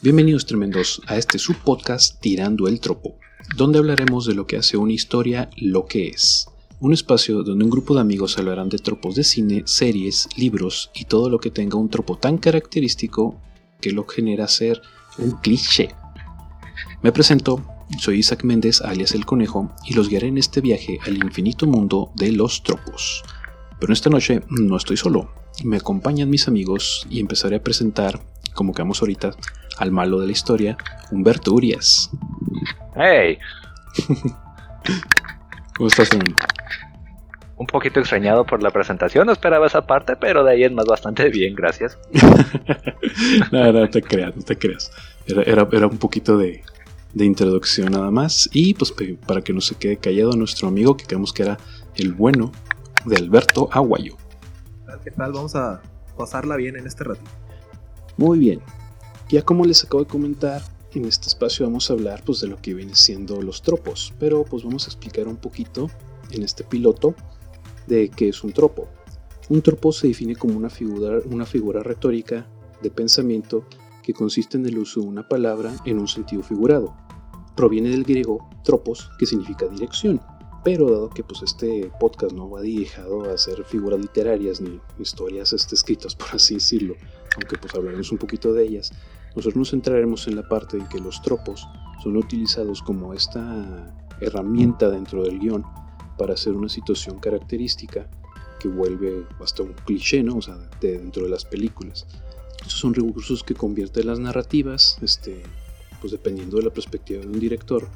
Bienvenidos tremendos a este subpodcast Tirando el Tropo, donde hablaremos de lo que hace una historia lo que es. Un espacio donde un grupo de amigos hablarán de tropos de cine, series, libros y todo lo que tenga un tropo tan característico que lo genera ser un cliché. Me presento, soy Isaac Méndez alias El Conejo y los guiaré en este viaje al infinito mundo de los tropos. Pero esta noche no estoy solo, me acompañan mis amigos y empezaré a presentar, como quedamos ahorita, al malo de la historia, Humberto Urias. ¡Hey! ¿Cómo estás? Un poquito extrañado por la presentación, no esperaba esa parte, pero de ahí es más bastante bien, gracias. no, no te creas, no te creas. Era, era, un poquito de, de, introducción nada más. Y pues para que no se quede callado nuestro amigo, que creemos que era el bueno de Alberto Aguayo. ¿Qué tal? Vamos a pasarla bien en este rato. Muy bien. Ya como les acabo de comentar, en este espacio vamos a hablar pues, de lo que vienen siendo los tropos, pero pues vamos a explicar un poquito en este piloto de qué es un tropo. Un tropo se define como una figura, una figura retórica de pensamiento que consiste en el uso de una palabra en un sentido figurado. Proviene del griego tropos, que significa dirección, pero dado que pues este podcast no va dirigido a hacer figuras literarias ni historias este, escritas por así decirlo, aunque pues hablaremos un poquito de ellas, nosotros nos centraremos en la parte en que los tropos son utilizados como esta herramienta dentro del guion para hacer una situación característica que vuelve hasta un cliché, ¿no? O sea, dentro de las películas. Estos son recursos que convierten las narrativas, este, pues dependiendo de la perspectiva de un director,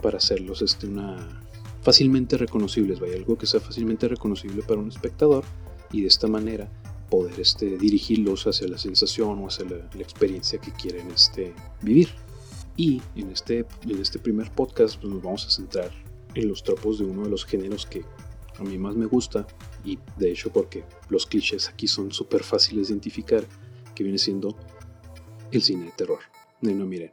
para hacerlos este, una, fácilmente reconocibles, vaya, algo que sea fácilmente reconocible para un espectador y de esta manera poder este, dirigirlos hacia la sensación o hacia la, experiencia que quieren este, vivir. Y en este, en este primer podcast pues, nos vamos a centrar en los tropos de uno de los géneros que a mí más me gusta y de hecho porque los clichés aquí son súper fáciles de identificar que viene siendo el cine de terror. No, no miren.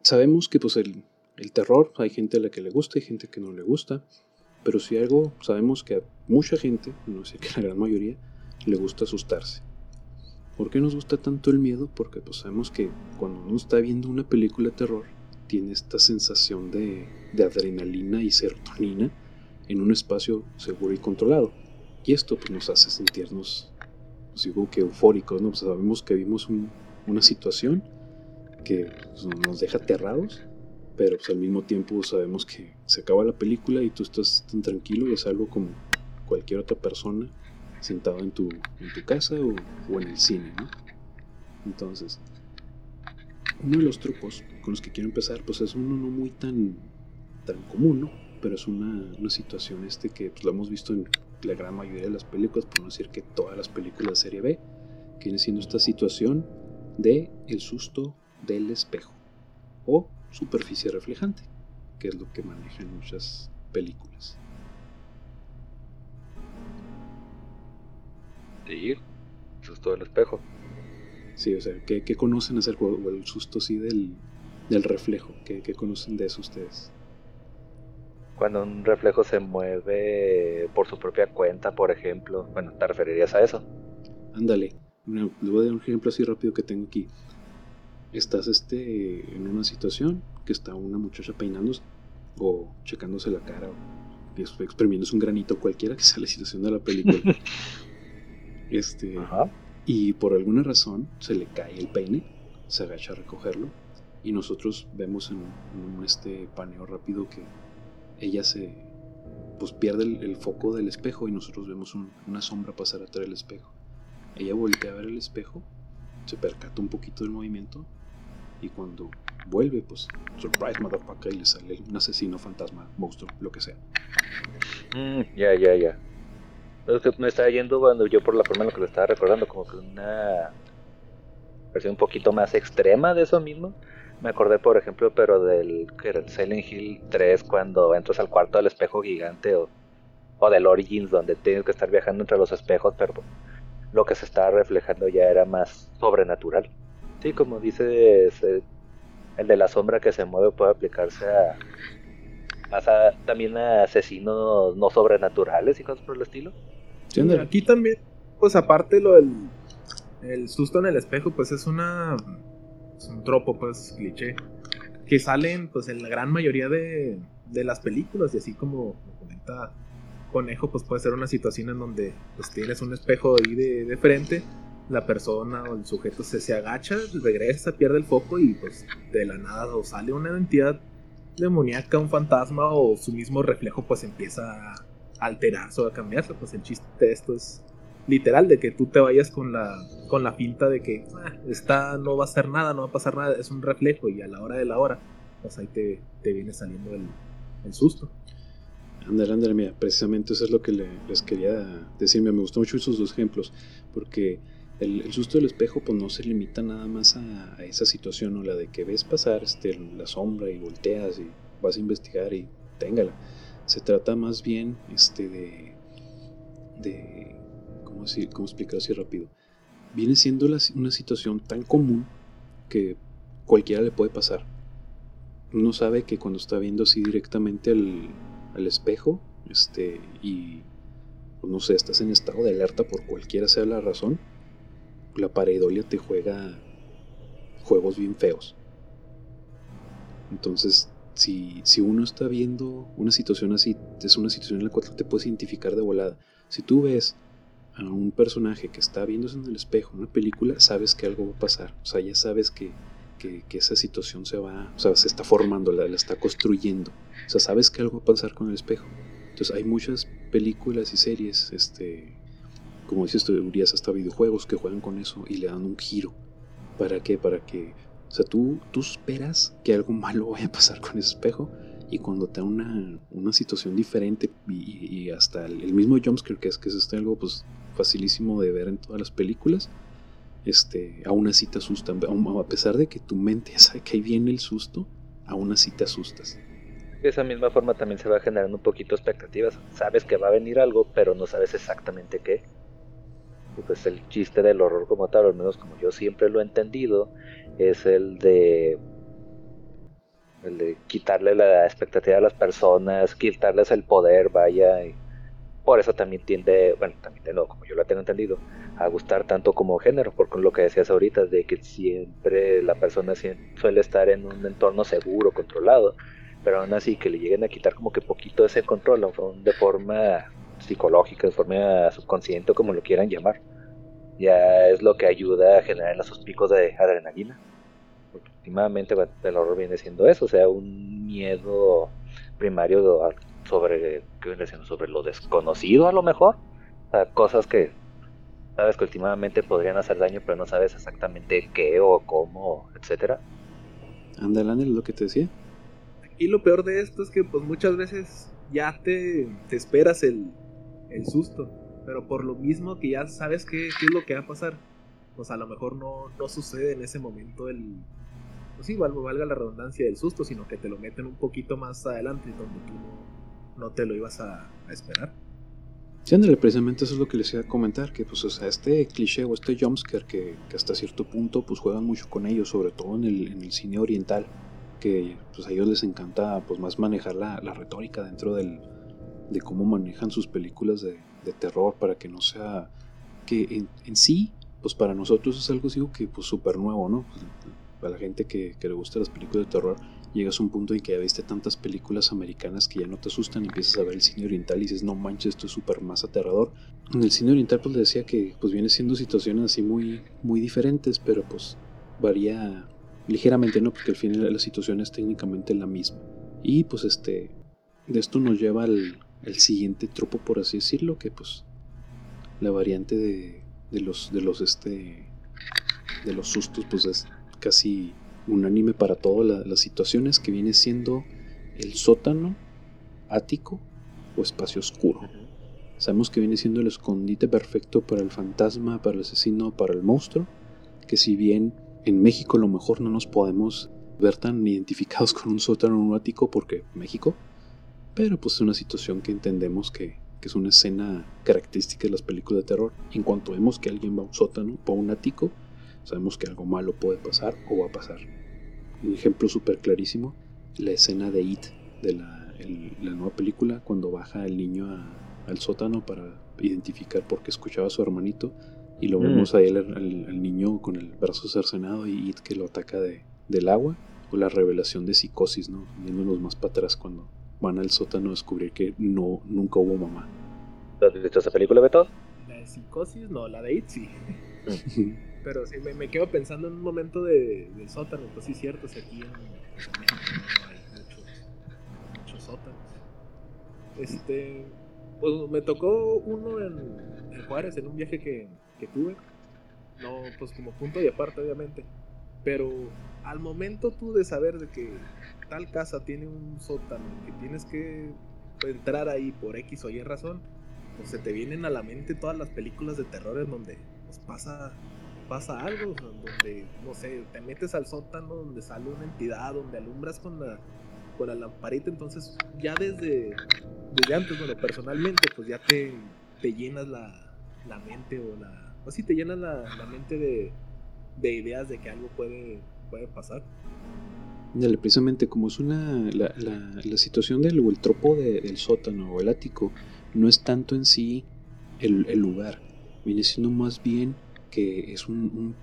Sabemos que pues el, el terror hay gente a la que le gusta y gente que no le gusta, pero si algo sabemos que a mucha gente, no sé que la gran mayoría, le gusta asustarse. ¿Por qué nos gusta tanto el miedo? Porque pues sabemos que cuando uno está viendo una película de terror tiene esta sensación de, adrenalina y serotonina en un espacio seguro y controlado. Y esto pues, nos hace sentirnos, pues, digo que eufóricos, ¿no? Pues, sabemos que vimos una situación que pues, nos deja aterrados, pero pues, al mismo tiempo sabemos que se acaba la película y tú estás tan tranquilo y es algo como cualquier otra persona sentado en tu, casa o, o en el cine, ¿no? Entonces, uno de los trucos con los que quiero empezar, pues es uno no muy tan, tan común, ¿no? Pero es una, una situación este que pues, lo hemos visto en la gran mayoría de las películas, por no decir que todas las películas de serie B, que viene siendo esta situación de el susto del espejo o superficie reflejante, que es lo que manejan muchas películas. Sí, susto del espejo. Sí, o sea, ¿qué, conocen acerca del susto sí del, del reflejo? ¿Qué, conocen de eso ustedes? Cuando un reflejo se mueve por su propia cuenta, por ejemplo, bueno, ¿te referirías a eso? Ándale, le voy a dar un ejemplo así rápido que tengo aquí. Estás este, en una situación que está una muchacha peinándose o checándose la cara o exprimiéndose un granito cualquiera que sea la situación de la película. este, Ajá y por alguna razón se le cae el peine, se agacha a recogerlo y nosotros vemos en un, este paneo rápido que ella se pues pierde el, foco del espejo y nosotros vemos una sombra pasar atrás del espejo. Ella voltea a ver el espejo, se percata un poquito del movimiento y cuando vuelve, pues, surprise motherfucker, y le sale un asesino, fantasma, monstruo, lo que sea. Mm, ya, ya, ya. Es me estaba yendo cuando yo por la forma en la que lo estaba recordando, como que una versión un poquito más extrema de eso mismo. Me acordé, por ejemplo, pero del que era el Silent Hill 3 cuando entras al cuarto del espejo gigante o, o del Origins donde tienes que estar viajando entre los espejos, pero lo que se estaba reflejando ya era más sobrenatural. Sí, como dices, el de la sombra que se mueve puede aplicarse a más también a asesinos no sobrenaturales y cosas por el estilo. aquí también, pues aparte lo del el susto en el espejo, pues es una es un tropo, pues, cliché, que salen pues en la gran mayoría de, de las películas y así como comenta Conejo, pues puede ser una situación en donde pues tienes un espejo ahí de, de frente, la persona o el sujeto se, se agacha, regresa, pierde el foco y pues de la nada o sale una entidad demoníaca, un fantasma o su mismo reflejo pues empieza a alterarse o a cambiarse. Pues el chiste de esto es literal, de que tú te vayas con la, con la pinta de que ah, está, no va a hacer nada, no va a pasar nada, es un reflejo y a la hora de la hora, pues ahí te, te viene saliendo el, el susto. Andale, andale, mira, precisamente eso es lo que les quería decir. Me gustó mucho esos dos ejemplos, porque el, susto del espejo pues no se limita nada más a, esa situación, o la de que ves pasar este, la sombra y volteas y vas a investigar y téngala. Se trata más bien este, de, ¿cómo, decir, cómo explicar así rápido? Viene siendo una situación tan común que cualquiera le puede pasar. Uno sabe que cuando está viendo así directamente al, al espejo este, y, pues, no sé, estás en estado de alerta por cualquiera sea la razón, la pareidolia te juega juegos bien feos. Entonces, si, si uno está viendo una situación así, es una situación en la cual te puedes identificar de volada. Si tú ves a un personaje que está viéndose en el espejo en una película, sabes que algo va a pasar. O sea, ya sabes que, que, esa situación se va, o sea, se está formando, la, la, está construyendo. O sea, sabes que algo va a pasar con el espejo. Entonces hay muchas películas y series, este, como dices tú, hasta videojuegos que juegan con eso y le dan un giro. ¿Para qué? Para que, o sea, tú, tú esperas que algo malo vaya a pasar con ese espejo y cuando te da una, una situación diferente y, hasta el, mismo jumpscare, que es que es este algo pues facilísimo de ver en todas las películas, este, aún así te asustan. A pesar de que tu mente sabe que ahí viene el susto, aún así te asustas. De esa misma forma también se va generando un poquito expectativas. Sabes que va a venir algo, pero no sabes exactamente qué. Pues el chiste del horror como tal, al menos como yo siempre lo he entendido, es el de el de quitarle la expectativa a las personas, quitarles el poder, vaya. Y por eso también tiende, bueno, también de como yo lo tengo entendido, a gustar tanto como género, porque lo que decías ahorita, de que siempre la persona suele estar en un entorno seguro, controlado, pero aún así que le lleguen a quitar como que poquito ese control, de forma psicológica, de forma subconsciente, como lo quieran llamar, ya es lo que ayuda a generar esos picos de adrenalina. Porque últimamente el horror viene siendo eso, o sea, un miedo primario sobre, ¿qué sobre lo desconocido a lo mejor, o sea, cosas que sabes que últimamente podrían hacer daño, pero no sabes exactamente qué o cómo, etcétera. Ándale, lo que te decía. Y lo peor de esto es que pues muchas veces ya te, te esperas el, el susto. Pero por lo mismo que ya sabes qué, es lo que va a pasar, pues a lo mejor no, no sucede en ese momento el. Pues sí, valga la redundancia del susto, sino que te lo meten un poquito más adelante, donde tú no, te lo ibas a, esperar. Sí, André, precisamente eso es lo que les iba a comentar, que pues o sea, este cliché o este jumpscare que, que hasta cierto punto pues juegan mucho con ellos, sobre todo en el, en el cine oriental, que pues a ellos les encanta pues más manejar la, la retórica dentro del, de cómo manejan sus películas de, terror para que no sea que en, sí pues para nosotros es algo así que pues súper nuevo no para la gente que, le gusta las películas de terror llegas a un punto en que ya viste tantas películas americanas que ya no te asustan y empiezas a ver el cine oriental y dices no manches esto es súper más aterrador en el cine oriental pues le decía que pues viene siendo situaciones así muy muy diferentes pero pues varía ligeramente no porque al final la situación es técnicamente la misma. Y pues este de esto nos lleva al, el siguiente tropo, por así decirlo, que pues la variante de, de los de los este de los sustos pues es casi unánime para todas las situaciones que viene siendo el sótano, ático o espacio oscuro. Sabemos que viene siendo el escondite perfecto para el fantasma, para el asesino, para el monstruo, que si bien en México a lo mejor no nos podemos ver tan identificados con un sótano o un ático porque México, pero pues es una situación que entendemos que, es una escena característica de las películas de terror. En cuanto vemos que alguien va a un sótano o a un ático, sabemos que algo malo puede pasar o va a pasar. Un ejemplo súper clarísimo, la escena de It, de la, nueva película, cuando baja el niño al sótano para identificar por qué escuchaba a su hermanito Y lo vemos ahí al, niño con el brazo cercenado y It que lo ataca de, del agua. O la revelación de psicosis, ¿no? Viéndonos más para atrás cuando van al sótano a descubrir que no, nunca hubo mamá. ¿Has visto esa película, Beto? La de psicosis, no, la de It sí. Pero sí, me, quedo pensando en un momento de, del sótano, pues sí, cierto, si aquí en, México no hay muchos, muchos sótanos. Este, pues me tocó uno en, en Juárez, en un viaje que, que tuve. No, pues como punto y aparte, obviamente. Pero al momento tú de saber de que tal casa tiene un sótano, que tienes que entrar ahí por X o Y razón, pues se te vienen a la mente todas las películas de terror en donde pues, pasa pasa algo, donde, no sé, te metes al sótano donde sale una entidad, donde alumbras con la, con la lamparita, entonces ya desde, desde antes, bueno, personalmente, pues ya te, te llenas la, la mente o la... O sí, te llenas la, la mente de, de, ideas de que algo puede, puede pasar. Dale, precisamente como es una... La, la, la situación del el tropo del sótano o el ático no es tanto en sí el, el lugar, viene siendo más bien que es un,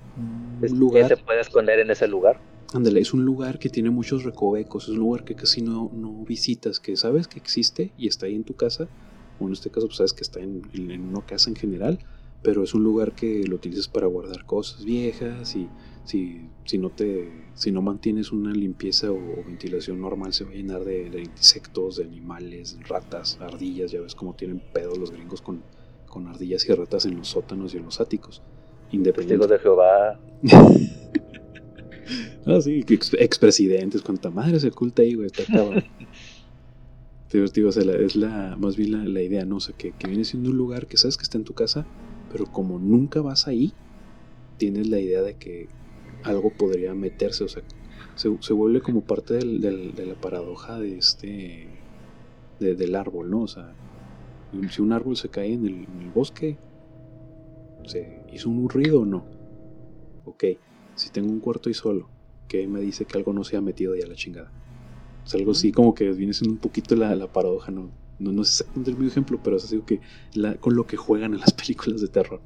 lugar... ¿Qué se puede esconder en ese lugar? Ándale, es un lugar que tiene muchos recovecos, es un lugar que casi no, no visitas, que sabes que existe y está ahí en tu casa, o en este caso pues sabes que está en, una casa en general, pero es un lugar que lo utilizas para guardar cosas viejas y si, si, no, te, si no mantienes una limpieza o, ventilación normal se va a llenar de, de, insectos, de animales, ratas, ardillas, ya ves cómo tienen pedo los gringos con, con ardillas y ratas en los sótanos y en los áticos. Independiente. de Jehová. ah, sí, ex, expresidentes, cuánta madre se oculta ahí, güey, está cabrón. digo, o sea, es la, más bien la, idea, ¿no? O sea, que, que, viene siendo un lugar que sabes que está en tu casa, pero como nunca vas ahí, tienes la idea de que algo podría meterse, o sea, se, se vuelve como parte del, del, de la paradoja de este, de, del árbol, ¿no? O sea, si un árbol se cae en el, en el bosque, ¿Se hizo un ruido o no? Ok, si tengo un cuarto y solo, ¿qué me dice que algo no se ha metido ya a la chingada? Es algo así como que viene siendo un poquito la, la paradoja, ¿no? No, no es exactamente el mismo ejemplo, pero es así que con lo que juegan en las películas de terror.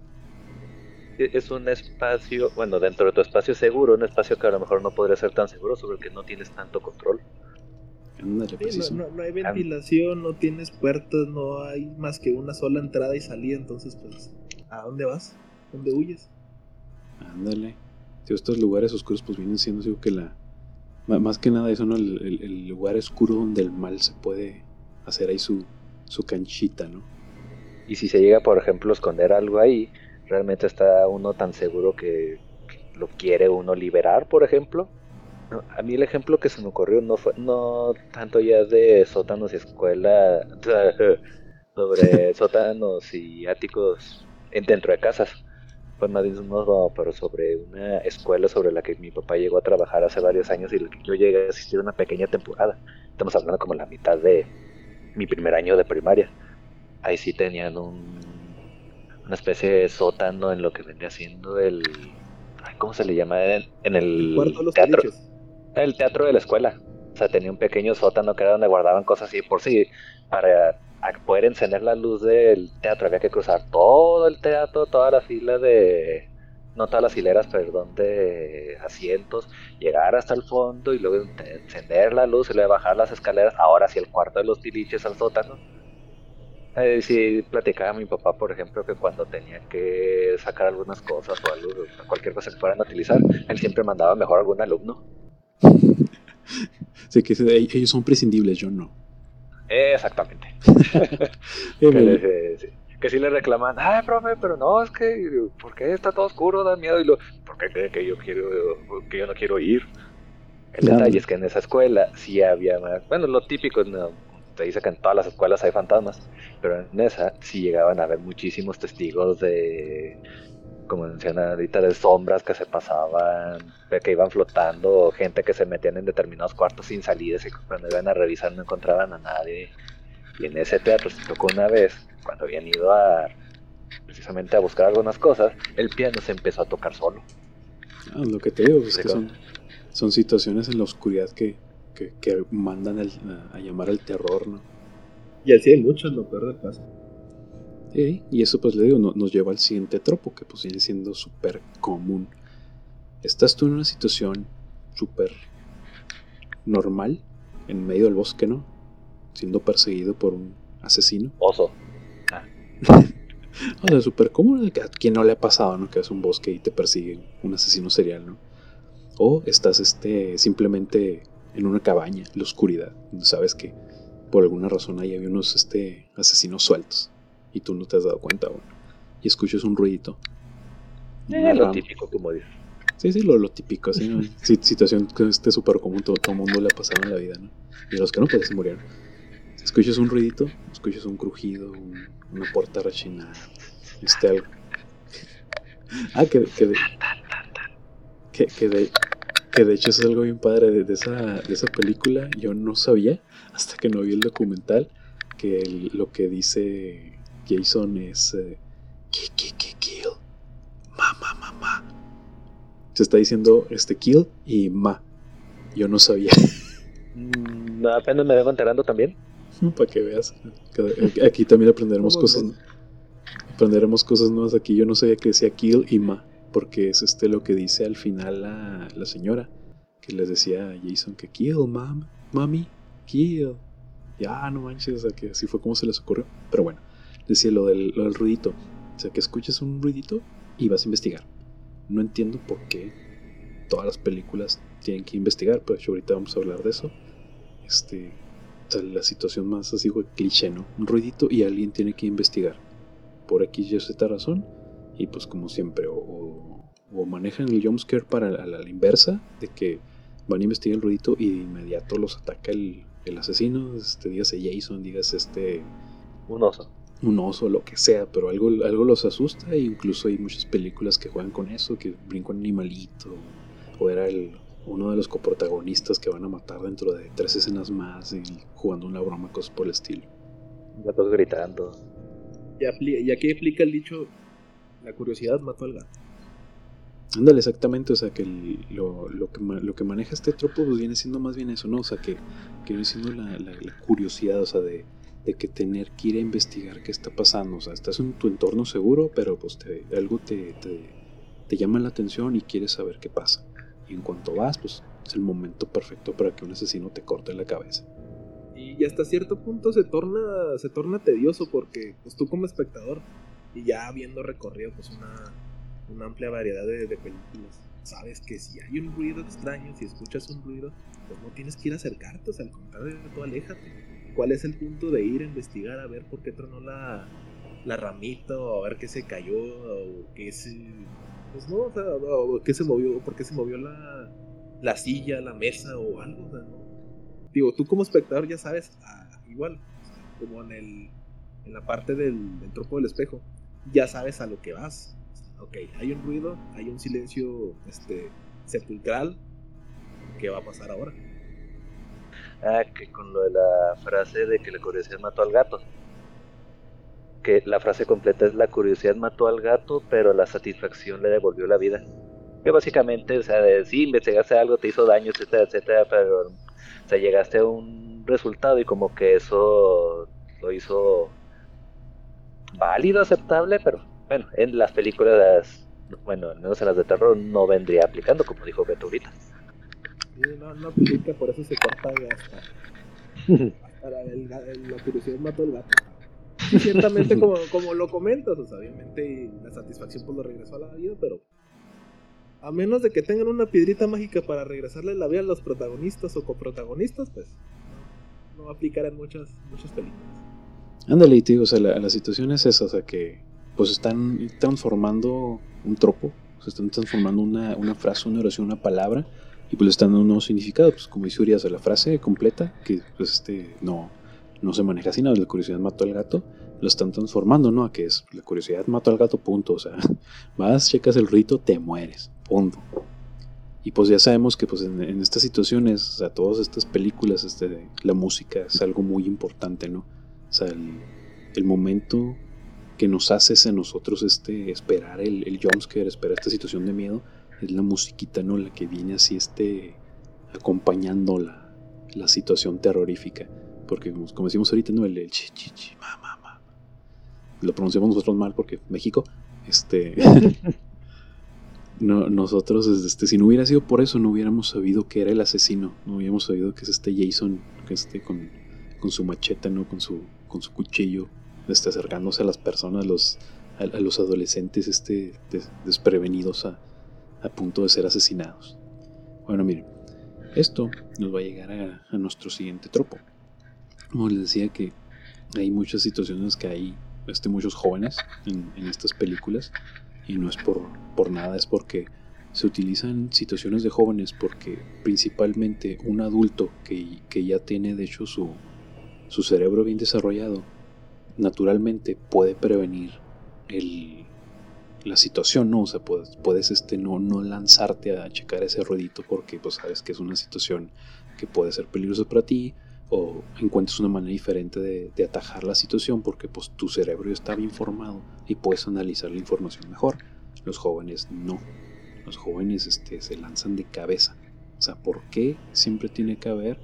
E, es un espacio, bueno, dentro de tu espacio seguro, un espacio que a lo mejor no podría ser tan seguro, sobre el que no tienes tanto control. no, no, hay ventilación, no tienes puertas, no hay más que una sola entrada y salida, entonces pues ¿A dónde vas? ¿Dónde huyes? Ándale. estos lugares oscuros pues vienen siendo digo, que la... Más que nada eso, ¿no? El, lugar oscuro donde el mal se puede hacer ahí su, su canchita, ¿no? Y si se llega, por ejemplo, a esconder algo ahí, realmente está uno tan seguro que lo quiere uno liberar, por ejemplo. a mí el ejemplo que se me ocurrió no fue no tanto ya de sótanos y escuela, sobre sótanos y áticos dentro de casas. Fue más bien pero sobre una escuela sobre la que mi papá llegó a trabajar hace varios años y yo llegué a asistir una pequeña temporada. Estamos hablando como la mitad de mi primer año de primaria. Ahí sí tenían un, una especie de sótano en lo que vendría siendo el... ¿Cómo se le llama? En, el, teatro. El teatro de la escuela. O sea, tenía un pequeño sótano que era donde guardaban cosas y por sí, para poder encender la luz del teatro había que cruzar todo el teatro, toda la fila de, no todas las hileras, perdón, de asientos, llegar hasta el fondo y luego encender la luz y luego bajar las escaleras, ahora sí el cuarto de los tiliches al sótano. Eh, sí, platicaba a mi papá, por ejemplo, que cuando tenía que sacar algunas cosas o algo, cualquier cosa que fueran a utilizar, él siempre mandaba mejor a algún alumno. Sí, que ellos son prescindibles, yo no. Exactamente. que, si le reclaman, ay, profe, pero no, es que, ¿por qué está todo oscuro? Da miedo. Y lo, ¿por qué cree que yo, quiero, que yo no quiero ir? El detalle es que en esa escuela sí había más. Bueno, lo típico, no, te dice que en todas las escuelas hay fantasmas, pero en esa sí llegaban a haber muchísimos testigos de como menciona ahorita, de sombras que se pasaban, que iban flotando, gente que se metían en determinados cuartos sin salidas y cuando iban a revisar no encontraban a nadie. Y en ese teatro se tocó una vez, cuando habían ido a precisamente a buscar algunas cosas, el piano se empezó a tocar solo. Ah, lo que te digo es que son, son situaciones en la oscuridad que, que, mandan a, llamar al terror, ¿no? Y así hay muchos, lo peor de caso. y eso pues le digo, nos lleva al siguiente tropo, que pues viene siendo súper común. Estás tú en una situación súper normal, en medio del bosque, ¿no? Siendo perseguido por un asesino. Oso. Ah. o sea, súper común, a quien no le ha pasado, ¿no? Que es un bosque y te persigue un asesino serial, ¿no? O estás este, simplemente en una cabaña, en la oscuridad, donde sabes que por alguna razón ahí había unos este, asesinos sueltos y tú no te has dado cuenta aún. Y escuchas un ruidito. Eh, lo típico, como dices. Sí, sí, lo, lo típico, así, ¿no? situación que esté súper común, todo, el mundo le ha pasado en la vida, ¿no? Y los que no, pues se murieron. Escuchas un ruidito, escuchas un crujido, una puerta rechinada, este algo. Ah, que, que, de, que, que, de, que de hecho es algo bien padre de, de, esa, de esa película. Yo no sabía, hasta que no vi el documental, que lo que dice Jason es eh, kill, ma, ma, ma, ma. Se está diciendo este kill y ma. Yo no sabía. Mm, apenas me vengo enterando también. Para que veas. Aquí también aprenderemos cosas. Aprenderemos cosas nuevas aquí. Yo no sabía que decía kill y ma. Porque es este lo que dice al final la, la señora. Que les decía a Jason que kill, mam, mami, kill. Ya, no manches, o sea que así fue como se les ocurrió. Pero bueno decía lo del, ruidito. O sea, que escuches un ruidito y vas a investigar. No entiendo por qué todas las películas tienen que investigar, pero ahorita vamos a hablar de eso. Este, la situación más así fue cliché, ¿no? Un ruidito y alguien tiene que investigar. Por X y Z razón. Y pues como siempre, o, o, manejan el jumpscare para la, la, inversa, de que van a investigar el ruidito y de inmediato los ataca el, el asesino. Este, dígase Jason, dígase este... Un oso un oso, lo que sea, pero algo, algo los asusta e incluso hay muchas películas que juegan con eso, que brinca un animalito, o era el, uno de los coprotagonistas que van a matar dentro de tres escenas más y jugando una broma, cosas por el estilo. Gatos gritando. Y, aquí explica el dicho, la curiosidad mató al gato. Ándale, exactamente, o sea que lo, lo, que lo que maneja este tropo pues viene siendo más bien eso, ¿no? O sea que, viene siendo la, curiosidad, o sea, de de que tener que ir a investigar qué está pasando. O sea, estás en tu entorno seguro, pero pues te, algo te, te, llama la atención y quieres saber qué pasa. Y en cuanto vas, pues es el momento perfecto para que un asesino te corte la cabeza. Y hasta cierto punto se torna, se torna tedioso porque pues tú como espectador y ya habiendo recorrido pues una, una amplia variedad de, películas, sabes que si hay un ruido extraño, si escuchas un ruido, pues no tienes que ir a acercarte, o sea, al contrario, tú aléjate. ¿Cuál es el punto de ir a investigar a ver por qué tronó la, la ramita o a ver qué se cayó o qué se pues no, o sea, o qué se movió, por qué se movió la, la silla, la mesa o algo, Digo, tú como espectador ya sabes, ah, igual, como en el en la parte del, del tropo del espejo, ya sabes a lo que vas. Ok, hay un ruido, hay un silencio este, sepulcral. ¿Qué va a pasar ahora? Ah, que con lo de la frase de que la curiosidad mató al gato. Que la frase completa es la curiosidad mató al gato, pero la satisfacción le devolvió la vida. Que básicamente, o sea, de, sí, investigaste algo, te hizo daño, etcétera, etcétera, pero o sea, llegaste a un resultado y como que eso lo hizo válido, aceptable, pero bueno, en las películas, bueno, al menos en las de terror no vendría aplicando, como dijo Beto ahorita no, no aplica, por eso se corta hasta, hasta la, el, la curiosidad mató al gato. Y ciertamente, como, como lo comentas, o sea, obviamente la satisfacción pues lo regresó a la vida, pero a menos de que tengan una piedrita mágica para regresarle la vida a los protagonistas o coprotagonistas, pues no, va a aplicar en muchas, muchas películas. Ándale, y te digo, o sea, la, la, situación es esa, o sea, que pues están transformando un tropo, se están transformando una, una frase, una oración, una palabra y pues le están dando un nuevo significado, pues como dice Urias, la frase completa, que pues este no, no se maneja así, nada, la curiosidad mató al gato, lo están transformando, ¿no? A que es la curiosidad mató al gato, punto, o sea, vas, checas el rito, te mueres, punto. Y pues ya sabemos que pues en, estas situaciones, o sea, todas estas películas, este, la música es algo muy importante, ¿no? O sea, el, momento que nos hace a nosotros este, esperar el, el jumpscare, esperar esta situación de miedo, es la musiquita, ¿no? La que viene así, este, acompañando la, la situación terrorífica. Porque, como decimos ahorita, ¿no? El, el chi, ma, ma, ma. lo pronunciamos nosotros mal porque México, este, no, nosotros, este, si no hubiera sido por eso, no hubiéramos sabido que era el asesino, no hubiéramos sabido que es este Jason, que este con, con su macheta, ¿no? Con su, con su cuchillo, este, acercándose a las personas, a, los adolescentes, este, desprevenidos a, a punto de ser asesinados. Bueno, miren, esto nos va a llegar a, nuestro siguiente tropo. Como les decía que hay muchas situaciones que hay este, muchos jóvenes en, en estas películas y no es por, por nada, es porque se utilizan situaciones de jóvenes porque principalmente un adulto que, que ya tiene de hecho su, su, cerebro bien desarrollado, naturalmente puede prevenir la situación, ¿no? O sea, puedes, puedes este, no, no lanzarte a checar ese ruedito porque pues sabes que es una situación que puede ser peligrosa para ti o encuentras una manera diferente de, atajar la situación porque pues tu cerebro ya está bien formado y puedes analizar la información mejor. Los jóvenes no. Los jóvenes este, se lanzan de cabeza. O sea, ¿por qué siempre tiene que haber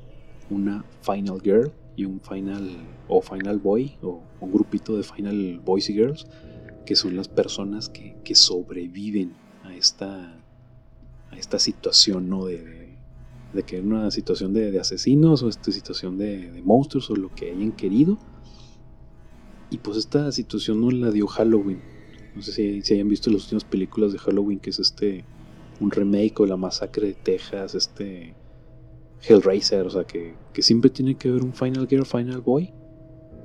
una final girl y un final o final boy o un grupito de final boys y girls que son las personas que, sobreviven a esta, a esta situación ¿no? de, de que era una situación de, asesinos o esta situación de, monstruos o lo que hayan querido. Y pues esta situación no la dio Halloween. No sé si, si, hayan visto las últimas películas de Halloween, que es este un remake o la masacre de Texas, este Hellraiser, o sea que, que siempre tiene que haber un Final Girl, Final Boy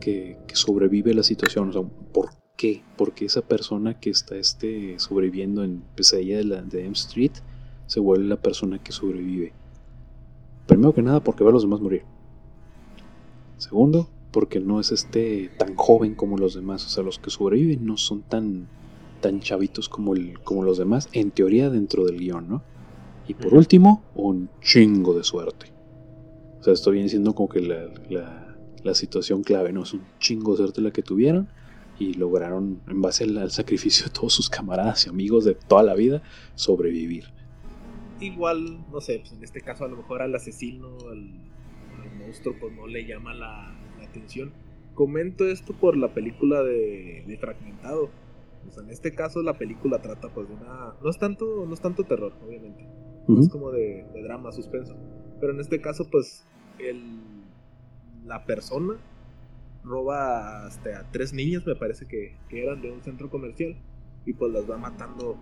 que, que sobrevive la situación. O sea, ¿por qué? Porque esa persona que está este, sobreviviendo en pesadilla de, la, de M Street se vuelve la persona que sobrevive. Primero que nada porque ve a los demás morir. Segundo, porque no es este tan joven como los demás. O sea, los que sobreviven no son tan, tan chavitos como, el, como los demás, en teoría dentro del guion, ¿no? Y por último, un chingo de suerte. O sea, esto viene siendo como que la, la, situación clave, ¿no? Es un chingo de suerte la que tuvieron y lograron, en base al, sacrificio de todos sus camaradas y amigos de toda la vida, sobrevivir igual, no sé, pues en este caso a lo mejor al asesino, al, monstruo, pues no le llama la, atención. Comento esto por la película de, Fragmentado. Pues en este caso la película trata pues de una... No es tanto, no es tanto terror, obviamente. Es como de, drama, suspenso. Pero en este caso pues el, la persona roba hasta a tres niñas, me parece que, que eran de un centro comercial. Y pues las va matando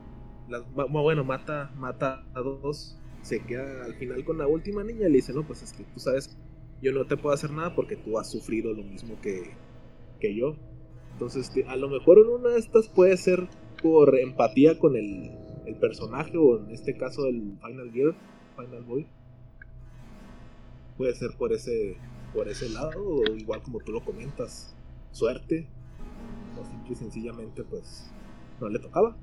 bueno, mata, mata a dos, se queda al final con la última niña y le dice, no, pues es que tú sabes, yo no te puedo hacer nada porque tú has sufrido lo mismo que, que yo. Entonces, a lo mejor en una de estas puede ser por empatía con el, el personaje, o en este caso el Final Girl, Final Boy. Puede ser por ese, por ese lado, o igual como tú lo comentas, suerte. O simple y sencillamente, pues, no le tocaba.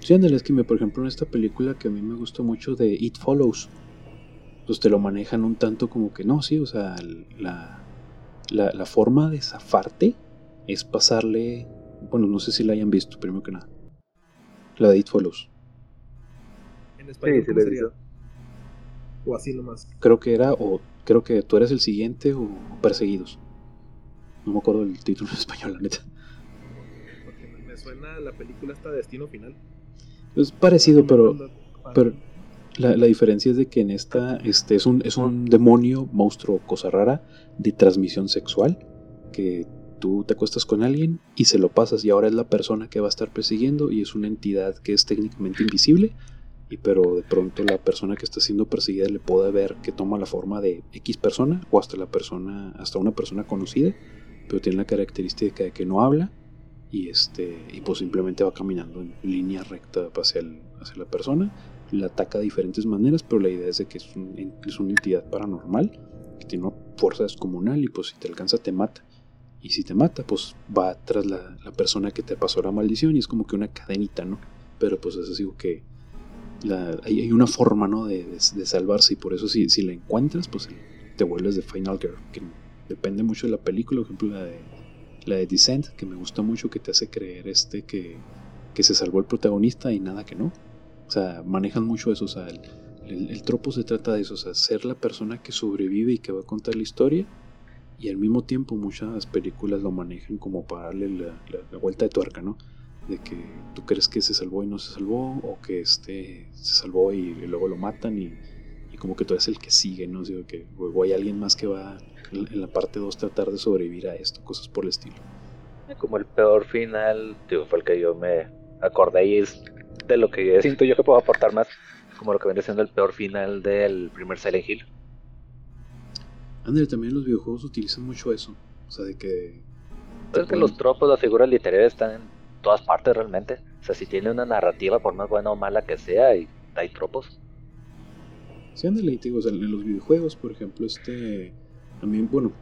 Sí, Andrés, que me, por ejemplo, en esta película que a mí me gustó mucho de It Follows, pues te lo manejan un tanto como que no, sí, o sea, la, la, forma de zafarte es pasarle, bueno, no sé si la hayan visto, primero que nada, la de It Follows. En español, sí, sería? O así nomás. Creo que era, o creo que tú eres el siguiente o Perseguidos. No me acuerdo el título en español, la neta. Porque me suena la película esta Destino Final. Es parecido, pero, pero la, diferencia es de que en esta este, es, un, es un demonio, monstruo, cosa rara, de transmisión sexual, que tú te acuestas con alguien y se lo pasas y ahora es la persona que va a estar persiguiendo y es una entidad que es técnicamente invisible, y pero de pronto la persona que está siendo perseguida le puede ver que toma la forma de X persona o hasta la persona, hasta una persona conocida, pero tiene la característica de que no habla y este y pues simplemente va caminando en línea recta hacia, el, hacia la persona la ataca de diferentes maneras pero la idea es de que es, es una entidad paranormal que tiene una fuerza descomunal y pues si te alcanza te mata y si te mata pues va tras la, la persona que te pasó la maldición y es como que una cadenita no pero pues es así que hay, hay, una forma no de, de, salvarse y por eso si, si la encuentras pues te vuelves de Final Girl que depende mucho de la película por ejemplo la de la de Descent, que me gusta mucho, que te hace creer este que, que se salvó el protagonista y nada que no. O sea, manejan mucho eso. O sea, el, tropo se trata de eso, o sea, ser la persona que sobrevive y que va a contar la historia y al mismo tiempo muchas películas lo manejan como para darle la, vuelta de tuerca, ¿no? De que tú crees que se salvó y no se salvó, o que este se salvó y, luego lo matan y, como que tú eres el que sigue, ¿no? Digo que o hay alguien más que va en la parte 2 tratar de sobrevivir a esto, cosas por el estilo. Como el peor final, digo, fue el que yo me acordé y es de lo que siento yo que puedo aportar más, como lo que viene siendo el peor final del primer Silent Hill. También los videojuegos utilizan mucho eso. O sea, de que. Es que los tropos, las figuras literarias están en todas partes realmente. O sea, si tiene una narrativa, por más buena o mala que sea, y hay tropos. Sí, ándale, digo, o sea, en los videojuegos, por ejemplo, este. También, bueno,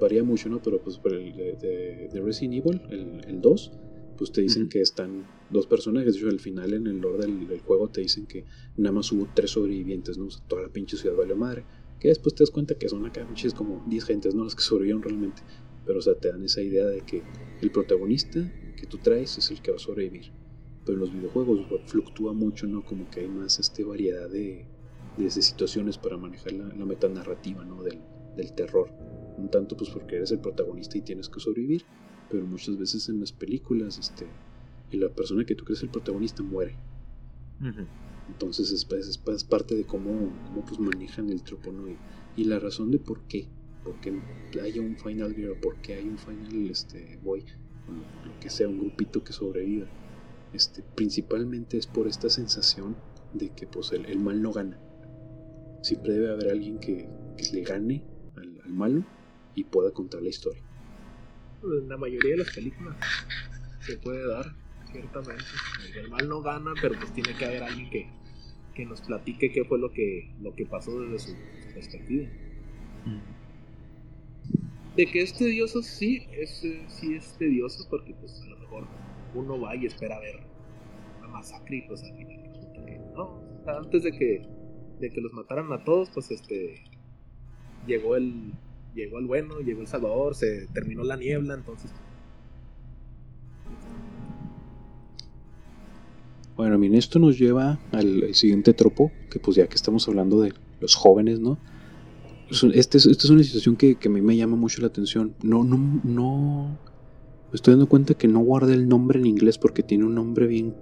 varía mucho, ¿no? Pero pues por el de, Resident Evil, el, el 2, pues te dicen que están dos personajes. De hecho, al final, en el lore del, juego, te dicen que nada más hubo tres sobrevivientes, ¿no? O sea, toda la pinche ciudad valió madre. Que después te das cuenta que son acá pinches como 10 gentes, ¿no? Las que sobrevivieron realmente. Pero, o sea, te dan esa idea de que el protagonista que tú traes es el que va a sobrevivir. Pero en los videojuegos fluctúa mucho, ¿no? Como que hay más este, variedad de, de, situaciones para manejar la, la metanarrativa, ¿no? Del, del terror. Un tanto, pues, porque eres el protagonista y tienes que sobrevivir. Pero muchas veces en las películas, este, la persona que tú crees el protagonista muere. Entonces es, parte de cómo, cómo pues manejan el tropo, Y, la razón de por qué, porque haya un Final Girl, por qué hay un Final este, Boy, que sea, un grupito que sobreviva. Este, principalmente es por esta sensación de que pues el, mal no gana. Siempre debe haber alguien que, le gane al, al, malo y pueda contar la historia. En la mayoría de las películas se puede dar, ciertamente. El mal no gana, pero pues tiene que haber alguien que, que nos platique qué fue lo que, lo que pasó desde su, perspectiva. De que es tedioso, sí, es, sí es tedioso porque pues a lo mejor uno va y espera ver una masacre y pues al final resulta que no. Antes de que, de que los mataran a todos, pues este llegó el llegó el bueno, llegó el Salvador, se terminó la niebla, entonces Bueno, bien, esto nos lleva al, siguiente tropo, que pues ya que estamos hablando de los jóvenes, ¿no? Este esta es una situación que, a mí me llama mucho la atención. No, no, no. Me estoy dando cuenta que no guardé el nombre en inglés porque tiene un nombre bien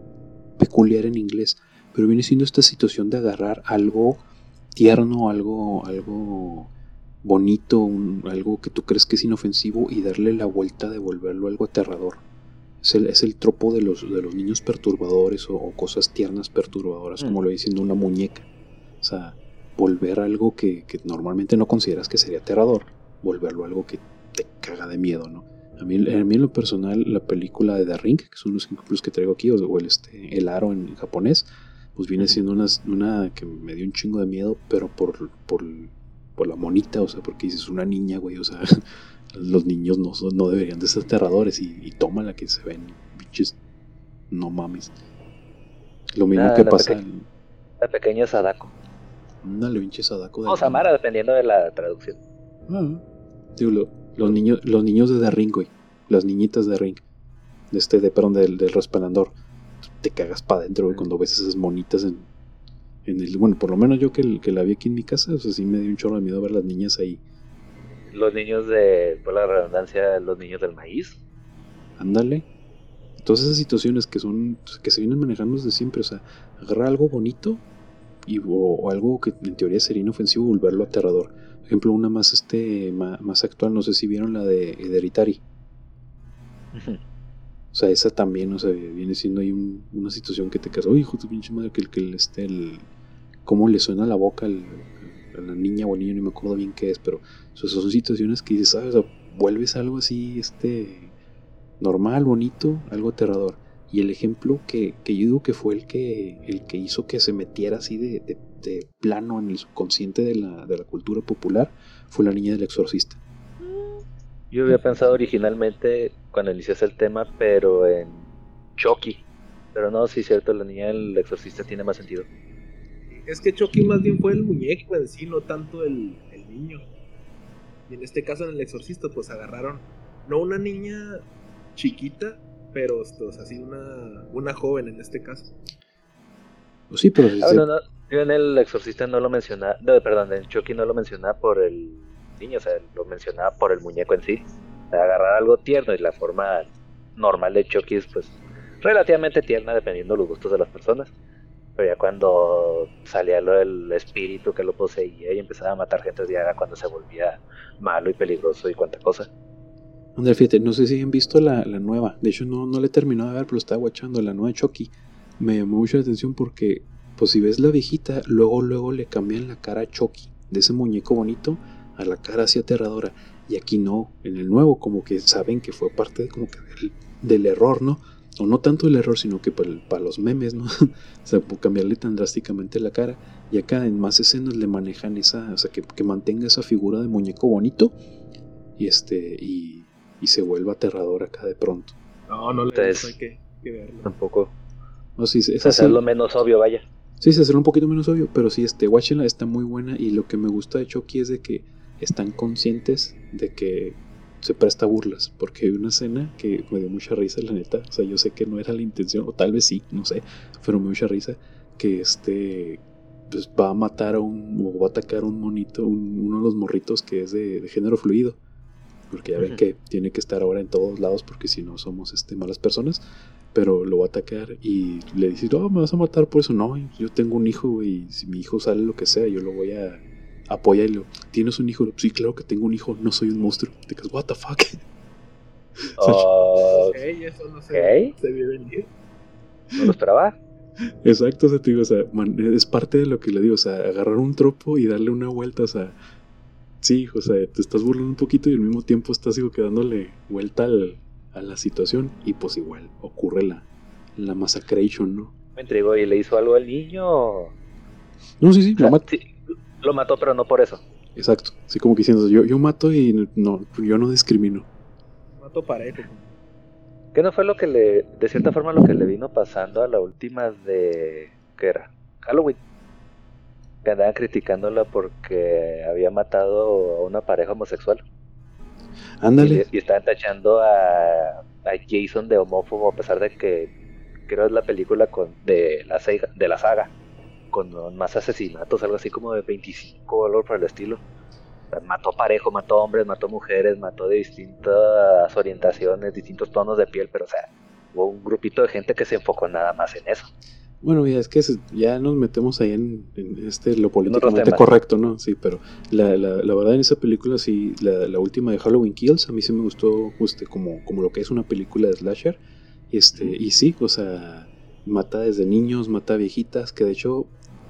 peculiar en inglés. Pero viene siendo esta situación de agarrar algo tierno, algo, algo bonito, algo que tú crees que es inofensivo y darle la vuelta de volverlo algo aterrador. Es el, tropo de los, de los niños perturbadores o, cosas tiernas perturbadoras, como mm. lo diciendo una muñeca. O sea, volver algo que, normalmente no consideras que sería aterrador, volverlo algo que te caga de miedo, ¿no? A mí, a mí en lo personal, la película de The Ring, que son los ejemplos que traigo aquí, o el, este, el aro en japonés, pues viene siendo una, una que me dio un chingo de miedo, pero por, por, por la monita, o sea, porque dices una niña, güey, o sea, los niños no, no deberían de ser aterradores y, y toma la que se ven, bichos, no mames. Lo mismo que pasa. la pequeña Sadako. Dale, pinche Sadako. o Samara, dependiendo de la traducción. Ah, los, niños, los niños de The Ring, güey. Las niñitas de Ring. De este, de, perdón, del, del resplandor. Te cagas para adentro, güey, cuando ves esas monitas en, en el. Bueno, por lo menos yo que, que la vi aquí en mi casa, o sea, sí me dio un chorro de miedo ver las niñas ahí los niños de, por la redundancia, los niños del maíz. Ándale. Todas esas situaciones que son, que se vienen manejando desde siempre, o sea, agarrar algo bonito y, o, algo que en teoría sería inofensivo, volverlo aterrador. Por ejemplo, una más, este, más, actual, no sé si vieron la de Hereditary. O sea, esa también, o sea, viene siendo ahí una situación que te quedas, uy, hijo de pinche madre, que, que este, el, cómo le suena la boca el, la niña o el niño, no me acuerdo bien qué es, pero son situaciones que dices, ¿sabes? vuelves algo así, este, normal, bonito, algo aterrador. Y el ejemplo que, yo digo que fue el que, el que hizo que se metiera así de, plano en el subconsciente de la, de la cultura popular fue la niña del exorcista. Yo había pensado originalmente cuando iniciaste el tema, pero en Chucky. Pero no, sí es cierto, la niña del exorcista tiene más sentido. Es que Chucky más bien fue el muñeco en sí, no tanto el, niño. Y en este caso, en el exorcista, pues agarraron, no una niña chiquita, pero pues, así una, una joven en este caso. Pues sí, pero... Ah, yo en el exorcista no lo mencionaba, perdón, en Chucky no lo mencionaba por el niño, o sea, lo mencionaba por el muñeco en sí. agarrar algo tierno y la forma normal de Chucky es pues relativamente tierna dependiendo de los gustos de las personas. Pero ya cuando salía lo del espíritu que lo poseía y empezaba a matar gente, ya era cuando se volvía malo y peligroso y cuanta cosa. André, fíjate, no sé si han visto la, nueva. De hecho, no, no la he terminado de ver, pero estaba guachando la nueva Chucky. Me llamó mucho la atención porque, pues si ves la viejita, luego, luego le cambian la cara a Chucky. De ese muñeco bonito a la cara así aterradora. Y aquí no, en el nuevo, como que saben que fue parte como que del error, ¿no? O no tanto el error, sino que para, los memes, ¿no? o sea, cambiarle tan drásticamente la cara. Y acá en más escenas le manejan esa, o sea, que, mantenga esa figura de muñeco bonito y este, y, se vuelva aterrador acá de pronto. No, no le hay que, verlo. Tampoco. No, sí, es hacerlo menos obvio, vaya. Sí, se hacerlo un poquito menos obvio, pero sí, este, Watchela está muy buena y lo que me gusta de Chucky es de que están conscientes de que se presta burlas, porque hay una escena que me dio mucha risa, la neta. O sea, yo sé que no era la intención, o tal vez sí, no sé, pero me dio mucha risa que este pues va a matar a un, o va a atacar a un monito, uno de los morritos que es de, género fluido. Porque ya ven que tiene que estar ahora en todos lados, porque si no somos este, malas personas. Pero lo va a atacar y le dice, no, me vas a matar por eso. No, yo tengo un hijo y si mi hijo sale lo que sea, yo lo voy a apoya y ¿tienes un hijo? Sí, claro que tengo un hijo, no soy un monstruo. Te quedas, what the fuck. Uh, ok, eso no se, se ve venir. No lo esperaba. Exacto, o sea, te digo, o sea, es parte de lo que le digo, o sea, agarrar un tropo y darle una vuelta, o sea, sí, o sea, te estás burlando un poquito y al mismo tiempo estás digo, que dándole vuelta al, a la situación y pues igual ocurre la, la masacration, ¿no? Me entregó y le hizo algo al niño. No, sí, sí, lo lo mató, pero no por eso. Exacto. Así como que diciendo, yo, yo mato y no, yo no discrimino. Mato parejo. ¿Qué no fue lo que le, de cierta forma, lo que le vino pasando a la última de, ¿qué era? Halloween. Que andaban criticándola porque había matado a una pareja homosexual. Ándale. Y, estaban tachando a, a, Jason de homófobo a pesar de que creo es la película con de la, de la saga con más asesinatos, algo así como de 25 o algo por el estilo. mató parejo, mató hombres, mató mujeres, mató de distintas orientaciones, distintos tonos de piel, pero o sea, hubo un grupito de gente que se enfocó nada más en eso. Bueno, ya es que ya nos metemos ahí en, este lo políticamente correcto, ¿no? Sí, pero la, la, verdad en esa película, sí, la, última de Halloween Kills, a mí sí me gustó este, como, como lo que es una película de slasher. Este, y sí, o sea, mata desde niños, mata viejitas, que de hecho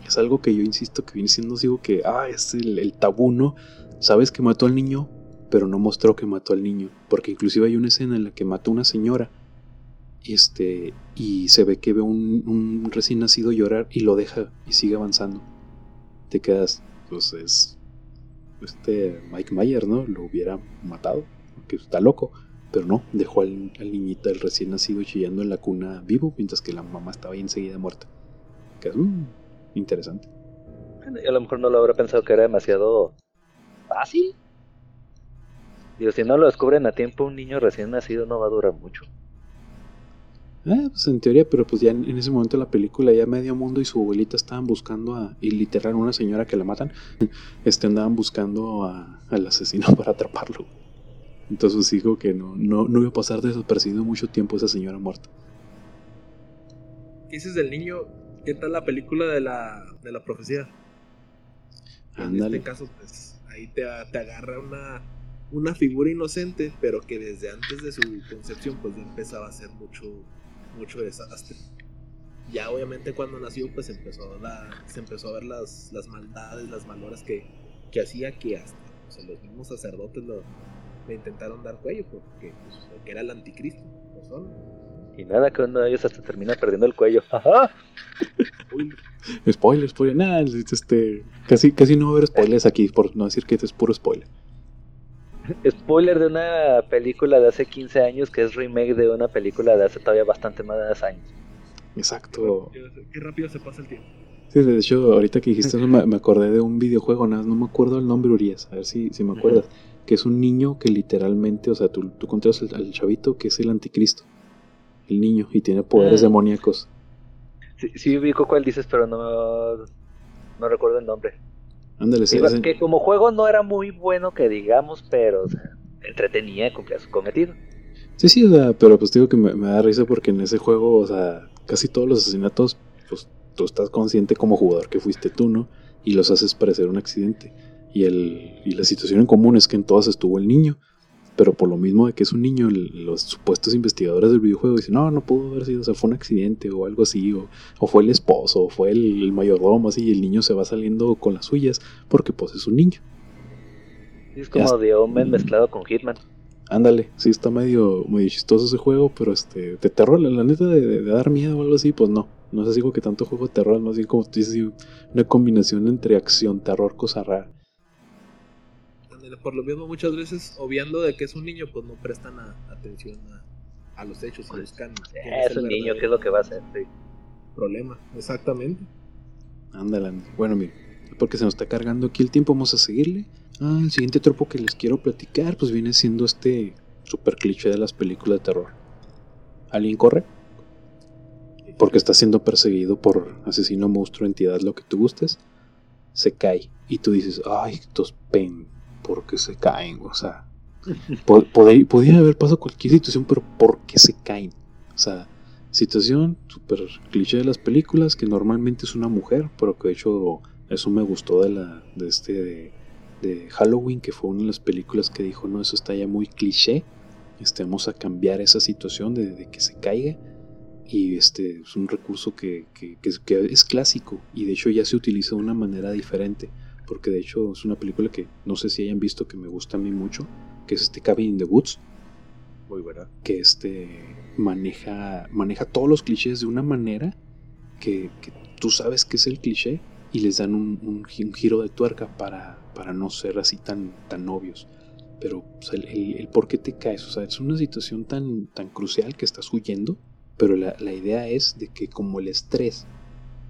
es algo que yo insisto que viene siendo digo que, ah, es el, tabú, ¿no? Sabes que mató al niño, pero no mostró que mató al niño, porque inclusive hay una escena en la que mató a una señora, este, y se ve que ve un, recién nacido llorar y lo deja y sigue avanzando. Te quedas, pues es, este Mike Mayer, ¿no? Lo hubiera matado, porque está loco. Pero no, dejó al, al niñito, el recién nacido, chillando en la cuna vivo, mientras que la mamá estaba ahí enseguida muerta. Mm, interesante. a lo mejor no lo habrá pensado que era demasiado fácil. Digo, si no lo descubren a tiempo, un niño recién nacido no va a durar mucho. Eh, pues en teoría, pero pues ya en, ese momento la película ya medio mundo y su abuelita estaban buscando a, y literal una señora que la matan, este andaban buscando a, al asesino para atraparlo. Entonces dijo que no, no, no iba a pasar desapercibido mucho tiempo esa señora muerta. ¿Qué dices del niño? ¿Qué tal la película de la, de la profecía? En este caso, pues ahí te, te agarra una, una figura inocente, pero que desde antes de su concepción, pues ya empezaba a hacer mucho, mucho desastre. Ya obviamente cuando nació, pues empezó se empezó a ver las, las maldades, las maloras que, que hacía que hasta los mismos sacerdotes lo, le intentaron dar cuello, porque, pues, porque era el anticristo. Y nada, que uno de ellos hasta termina perdiendo el cuello. Ajá. spoiler, spoiler. Nada, este, casi, casi no va a haber spoilers aquí, por no decir que esto es puro spoiler. Spoiler de una película de hace 15 años que es remake de una película de hace todavía bastante más de 10 años. Exacto. Qué rápido se pasa el tiempo. Sí, de hecho, ahorita que dijiste eso me, acordé de un videojuego, nada, no me acuerdo el nombre, Urias, a ver si, si me acuerdas, que es un niño que literalmente, o sea, tú, tú controlas al chavito que es el anticristo el niño, y tiene poderes ah. demoníacos. Sí, sí ubico cuál dices, pero no, no recuerdo el nombre. Ándale, sí, que como juego no era muy bueno que digamos, pero o sea, entretenía, cumplía su cometido. Sí, sí, o sea, pero pues digo que me, me da risa porque en ese juego, o sea, casi todos los asesinatos, pues tú estás consciente como jugador que fuiste tú, ¿no? Y los haces parecer un accidente. Y, el, y la situación en común es que en todas estuvo el niño. Pero por lo mismo de que es un niño, los supuestos investigadores del videojuego dicen, no, no pudo haber sido, o sea, fue un accidente o algo así, o, o fue el esposo, o fue el, el mayordomo, así, y el niño se va saliendo con las suyas porque pues es un niño. Es como de Omen mezclado con Hitman. Ándale, sí está medio, medio chistoso ese juego, pero este, de terror, la, la neta de, de- de dar miedo o algo así, pues no. No es así como que tanto juego de terror, más bien como tú dices, una combinación entre acción, terror, cosa rara. Ándale, Por lo mismo, muchas veces, obviando de que es un niño, pues no prestan a- atención a, a los hechos quién Eh, es un niño, ¿qué es lo que va a hacer? Sí. Problema, exactamente. Ándale, ándale. Bueno, mire, porque se nos está cargando aquí el tiempo, vamos a seguirle. Ah, el siguiente tropo que les quiero platicar, pues viene siendo este super cliché de las películas de terror. Alguien corre porque está siendo perseguido por asesino, monstruo, entidad, lo que tú gustes. Se cae y tú dices, ay, estos pen, ¿por qué se caen? O sea, po- podría, podría haber pasado cualquier situación, pero ¿por qué se caen? O sea, situación super cliché de las películas que normalmente es una mujer, pero que de hecho eso me gustó de la de este de, Halloween, que fue una de las películas que dijo, no, eso está ya muy cliché. Este, vamos a cambiar esa situación de, que se caiga. Y este es un recurso que, que es clásico y de hecho ya se utiliza de una manera diferente. Porque de hecho es una película que no sé si hayan visto que me gusta a mí mucho, que es este Cabin in the Woods Muy buena. que este maneja, maneja todos los clichés de una manera que, que tú sabes que es el cliché y les dan un, un gi- un giro de tuerca para, para no ser así tan, tan obvios. Pero o sea, el, el- el por qué te caes, o sea, es una situación tan, tan crucial que estás huyendo, pero la, la idea es de que como el estrés,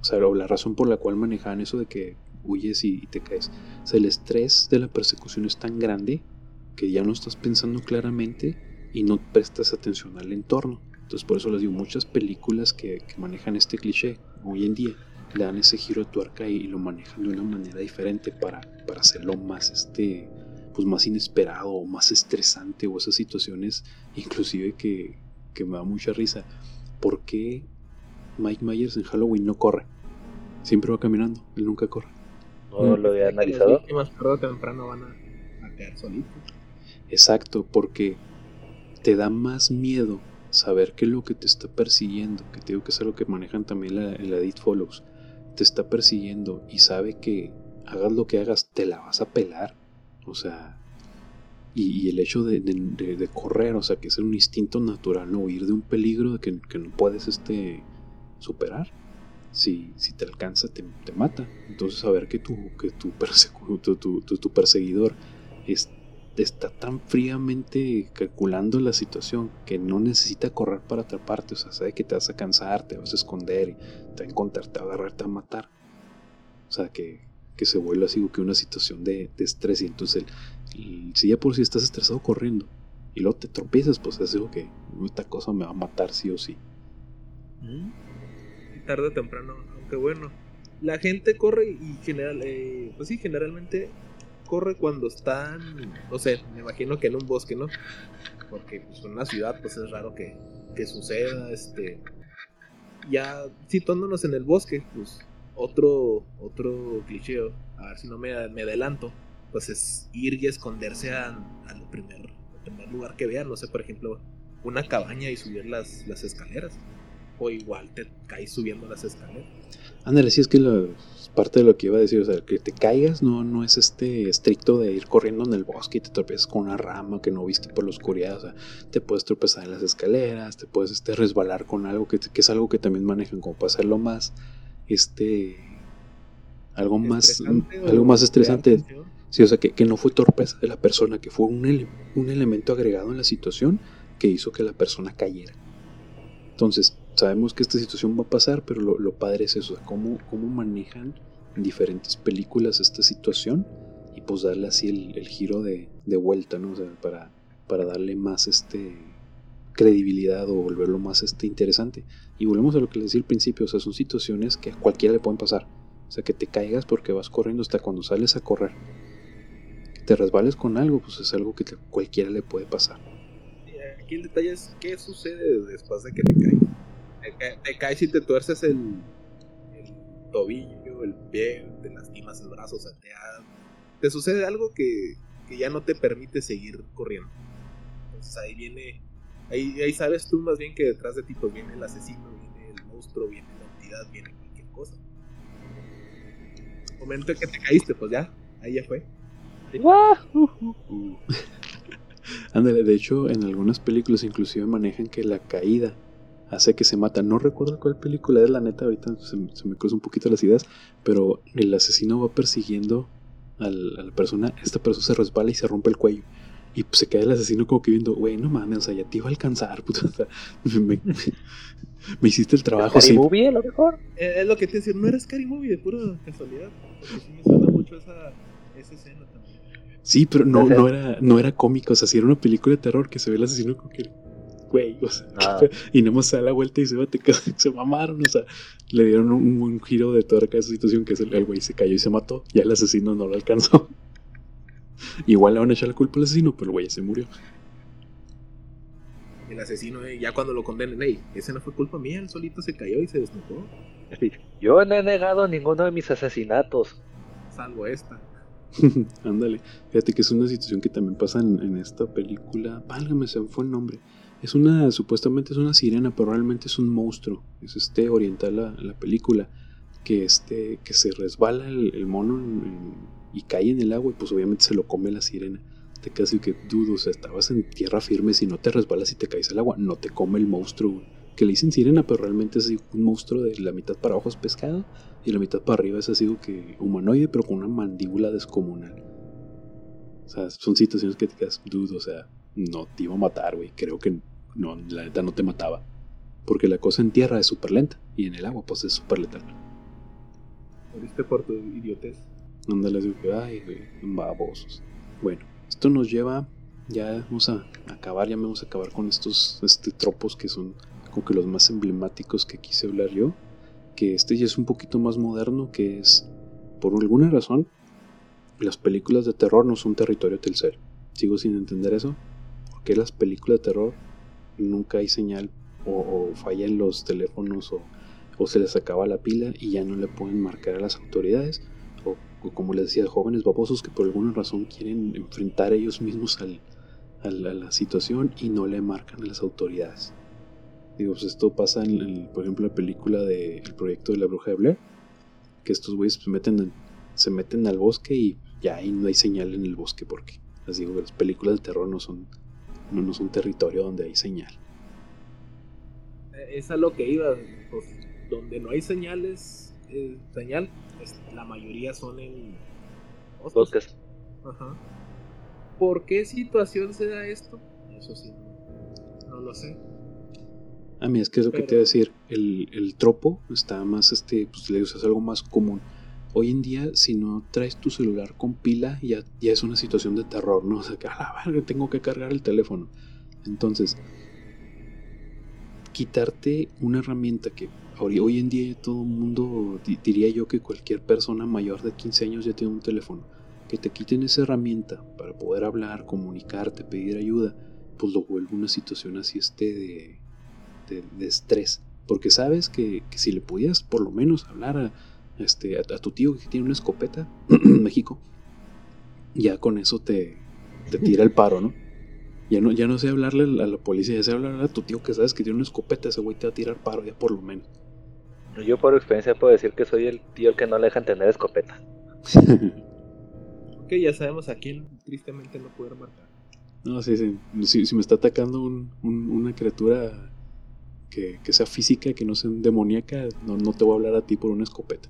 o sea, o la razón por la cual manejaban eso de que huyes y, y te caes, o sea, el estrés de la persecución es tan grande que ya no estás pensando claramente y no prestas atención al entorno. Entonces por eso les digo, muchas películas que, manejan este cliché hoy en día le dan ese giro de tuerca y, lo manejan de una manera diferente para, para hacerlo más este pues más inesperado o más estresante o esas situaciones inclusive que, que me da mucha risa. ¿Por qué Mike Myers en Halloween no corre? Siempre va caminando, él nunca corre. No Mm. lo había Las analizado. víctimas tarde o temprano van a, a caer solitos. Exacto, porque te da más miedo saber que lo que te está persiguiendo, que te digo que es algo que manejan también la, la Edit Follows, te está persiguiendo y sabe que hagas lo que hagas, te la vas a pelar. O sea, y, y el hecho de, de- de- de correr, o sea, que es un instinto natural, no huir de un peligro de que, que no puedes este, superar. Si, si te alcanza, te, mata. Entonces, saber que tu, que tu, tu, perseguidor es- está tan fríamente calculando la situación que no necesita correr para atraparte. O sea, sabe que te vas a cansar, te vas a esconder, te va a encontrar, te va a agarrar, te va a matar. O sea, que, que se vuelve así que una situación de, estrés. Y entonces, si ya por si estás estresado corriendo y luego te tropiezas, pues es algo que esta cosa me va a matar sí o sí. Y tarde o temprano, aunque bueno, la gente corre y general, eh, pues sí, generalmente corre cuando están, no sé, me imagino que en un bosque, ¿no? Porque pues en una ciudad pues es raro que, que suceda, este, ya situándonos en el bosque, pues otro, otro cliché, a ver si no me, me adelanto, pues es ir y esconderse al primer, primer lugar que vean, no sé, por ejemplo, una cabaña y subir las, las escaleras o igual te caes subiendo las escaleras. Ándale, sí es que la parte de lo que iba a decir, o sea, que te caigas no, no es este estricto de ir corriendo en el bosque y te tropiezas con una rama que no viste por la oscuridad, o sea, te puedes tropezar en las escaleras, te puedes este, resbalar con algo que, que es algo que también manejan como para hacerlo más, este, algo más, ¿Estresante o algo más estresante. Sí, o sea, que, que no fue torpeza de la persona, que fue un, ele- un elemento agregado en la situación que hizo que la persona cayera. Entonces, sabemos que esta situación va a pasar, pero lo, padre es eso, cómo, cómo manejan en diferentes películas esta situación y pues darle así el, giro de, vuelta, ¿no? O sea, para, para darle más este credibilidad o volverlo más este interesante. Y volvemos a lo que les decía al principio, o sea, son situaciones que a cualquiera le pueden pasar. O sea, que te caigas porque vas corriendo hasta cuando sales a correr. Que te resbales con algo, pues es algo que cualquiera le puede pasar. Aquí el detalle es qué sucede después de que te caes. Te, caes y te tuerces el, el, tobillo, el pie, te lastimas el brazo, o sea, te, te sucede algo que, que ya no te permite seguir corriendo. Entonces ahí viene Ahí, ahí sabes tú más bien que detrás de ti pues viene el asesino, viene el monstruo, viene la entidad, viene cualquier cosa. El momento en que te caíste, pues ya, ahí ya fue. Ándale, de hecho en algunas películas inclusive manejan que la caída hace que se mata. No recuerdo cuál película es, la neta, ahorita se, me cruzan un poquito las ideas, pero el asesino va persiguiendo a la persona, esta persona se resbala y se rompe el cuello. Y pues se cae el asesino como que viendo, güey, no mames, o sea, ya te iba a alcanzar, puta. O sea, me, me, hiciste el trabajo. ¿Scary Movie a lo mejor? Eh, es lo que te decía, no era Scary Movie de pura casualidad. Porque sí me suena mucho esa, esa escena también. Sí, pero no, no, era, no era cómico, o sea, si era una película de terror que se ve el asesino como que güey, o sea, ah. y nada más se da la vuelta y se se mamaron, o sea, le dieron un, un giro de toda esa situación que es el, el güey se cayó y se mató, ya el asesino no lo alcanzó. Igual le van a echar la culpa al asesino, pero el güey se murió. El asesino, eh, ya cuando lo condenen, hey, ese no fue culpa mía, él solito se cayó y se desnudó. Yo no he negado ninguno de mis asesinatos. Salvo esta. Ándale, fíjate que es una situación que también pasa en, esta película. Válgame, se me fue el nombre. Es una, supuestamente es una sirena, pero realmente es un monstruo. Es este oriental la, la película. Que este, que se resbala el, mono y cae en el agua y pues obviamente se lo come la sirena. Te quedas que dudo, o sea, estabas en tierra firme, si no te resbalas y te caes al agua, no te come el monstruo, Que le dicen sirena, pero realmente es un monstruo de la mitad para abajo es pescado y la mitad para arriba es así que humanoide, pero con una mandíbula descomunal. O sea, son situaciones que te quedas dudo, o sea, no te iba a matar, güey. Creo que no, la neta no te mataba. Porque la cosa en tierra es súper lenta y en el agua pues es súper letal. Moriste por tu idiotez. Ándale, ay, güey, babosos. Bueno, esto nos lleva, ya vamos a acabar, ya vamos a acabar con estos este, tropos que son como que los más emblemáticos que quise hablar yo. Que este ya es un poquito más moderno, que es, por alguna razón, las películas de terror no son territorio Telcel. Sigo sin entender eso. Porque las películas de terror nunca hay señal o, o fallan los teléfonos o, se les acaba la pila y ya no le pueden marcar a las autoridades? o como les decía, jóvenes babosos que por alguna razón quieren enfrentar ellos mismos a, la, situación y no le marcan a las autoridades. Digo, pues esto pasa en, por ejemplo, la película de El proyecto de la bruja de Blair, que estos güeyes se meten, se meten al bosque y ya ahí no hay señal en el bosque porque, les digo, las películas de terror no son, no, no son territorio donde hay señal. Es a lo que iba, pues, donde no hay señales, eh, señal, la mayoría son en bosques. Ajá. ¿Por qué situación se da esto? Eso sí, no, lo sé. A mí es que es lo que te iba a decir, el, el, tropo está más, este, pues le es algo más común. Hoy en día, si no traes tu celular con pila, ya, es una situación de terror, ¿no? O sea, que a la tengo que cargar el teléfono. Entonces, quitarte una herramienta que hoy, en día todo el mundo, diría yo que cualquier persona mayor de 15 años ya tiene un teléfono. Que te quiten esa herramienta para poder hablar, comunicarte, pedir ayuda, pues lo vuelve una situación así este de, estrés. Porque sabes que, si le pudieras por lo menos hablar a, este, a, tu tío que tiene una escopeta en México, ya con eso te, te tira el paro, ¿no? Ya no, ya no sé hablarle a la policía, ya sé hablarle a tu tío que sabes que tiene una escopeta, ese güey te va a tirar paro ya por lo menos. Yo por experiencia puedo decir que soy el tío que no le dejan tener escopeta. ok, ya sabemos a quién tristemente no poder matar. No, sí, sí. Si, me está atacando una criatura que, sea física, que no sea demoníaca, no, no te voy a hablar a ti por una escopeta.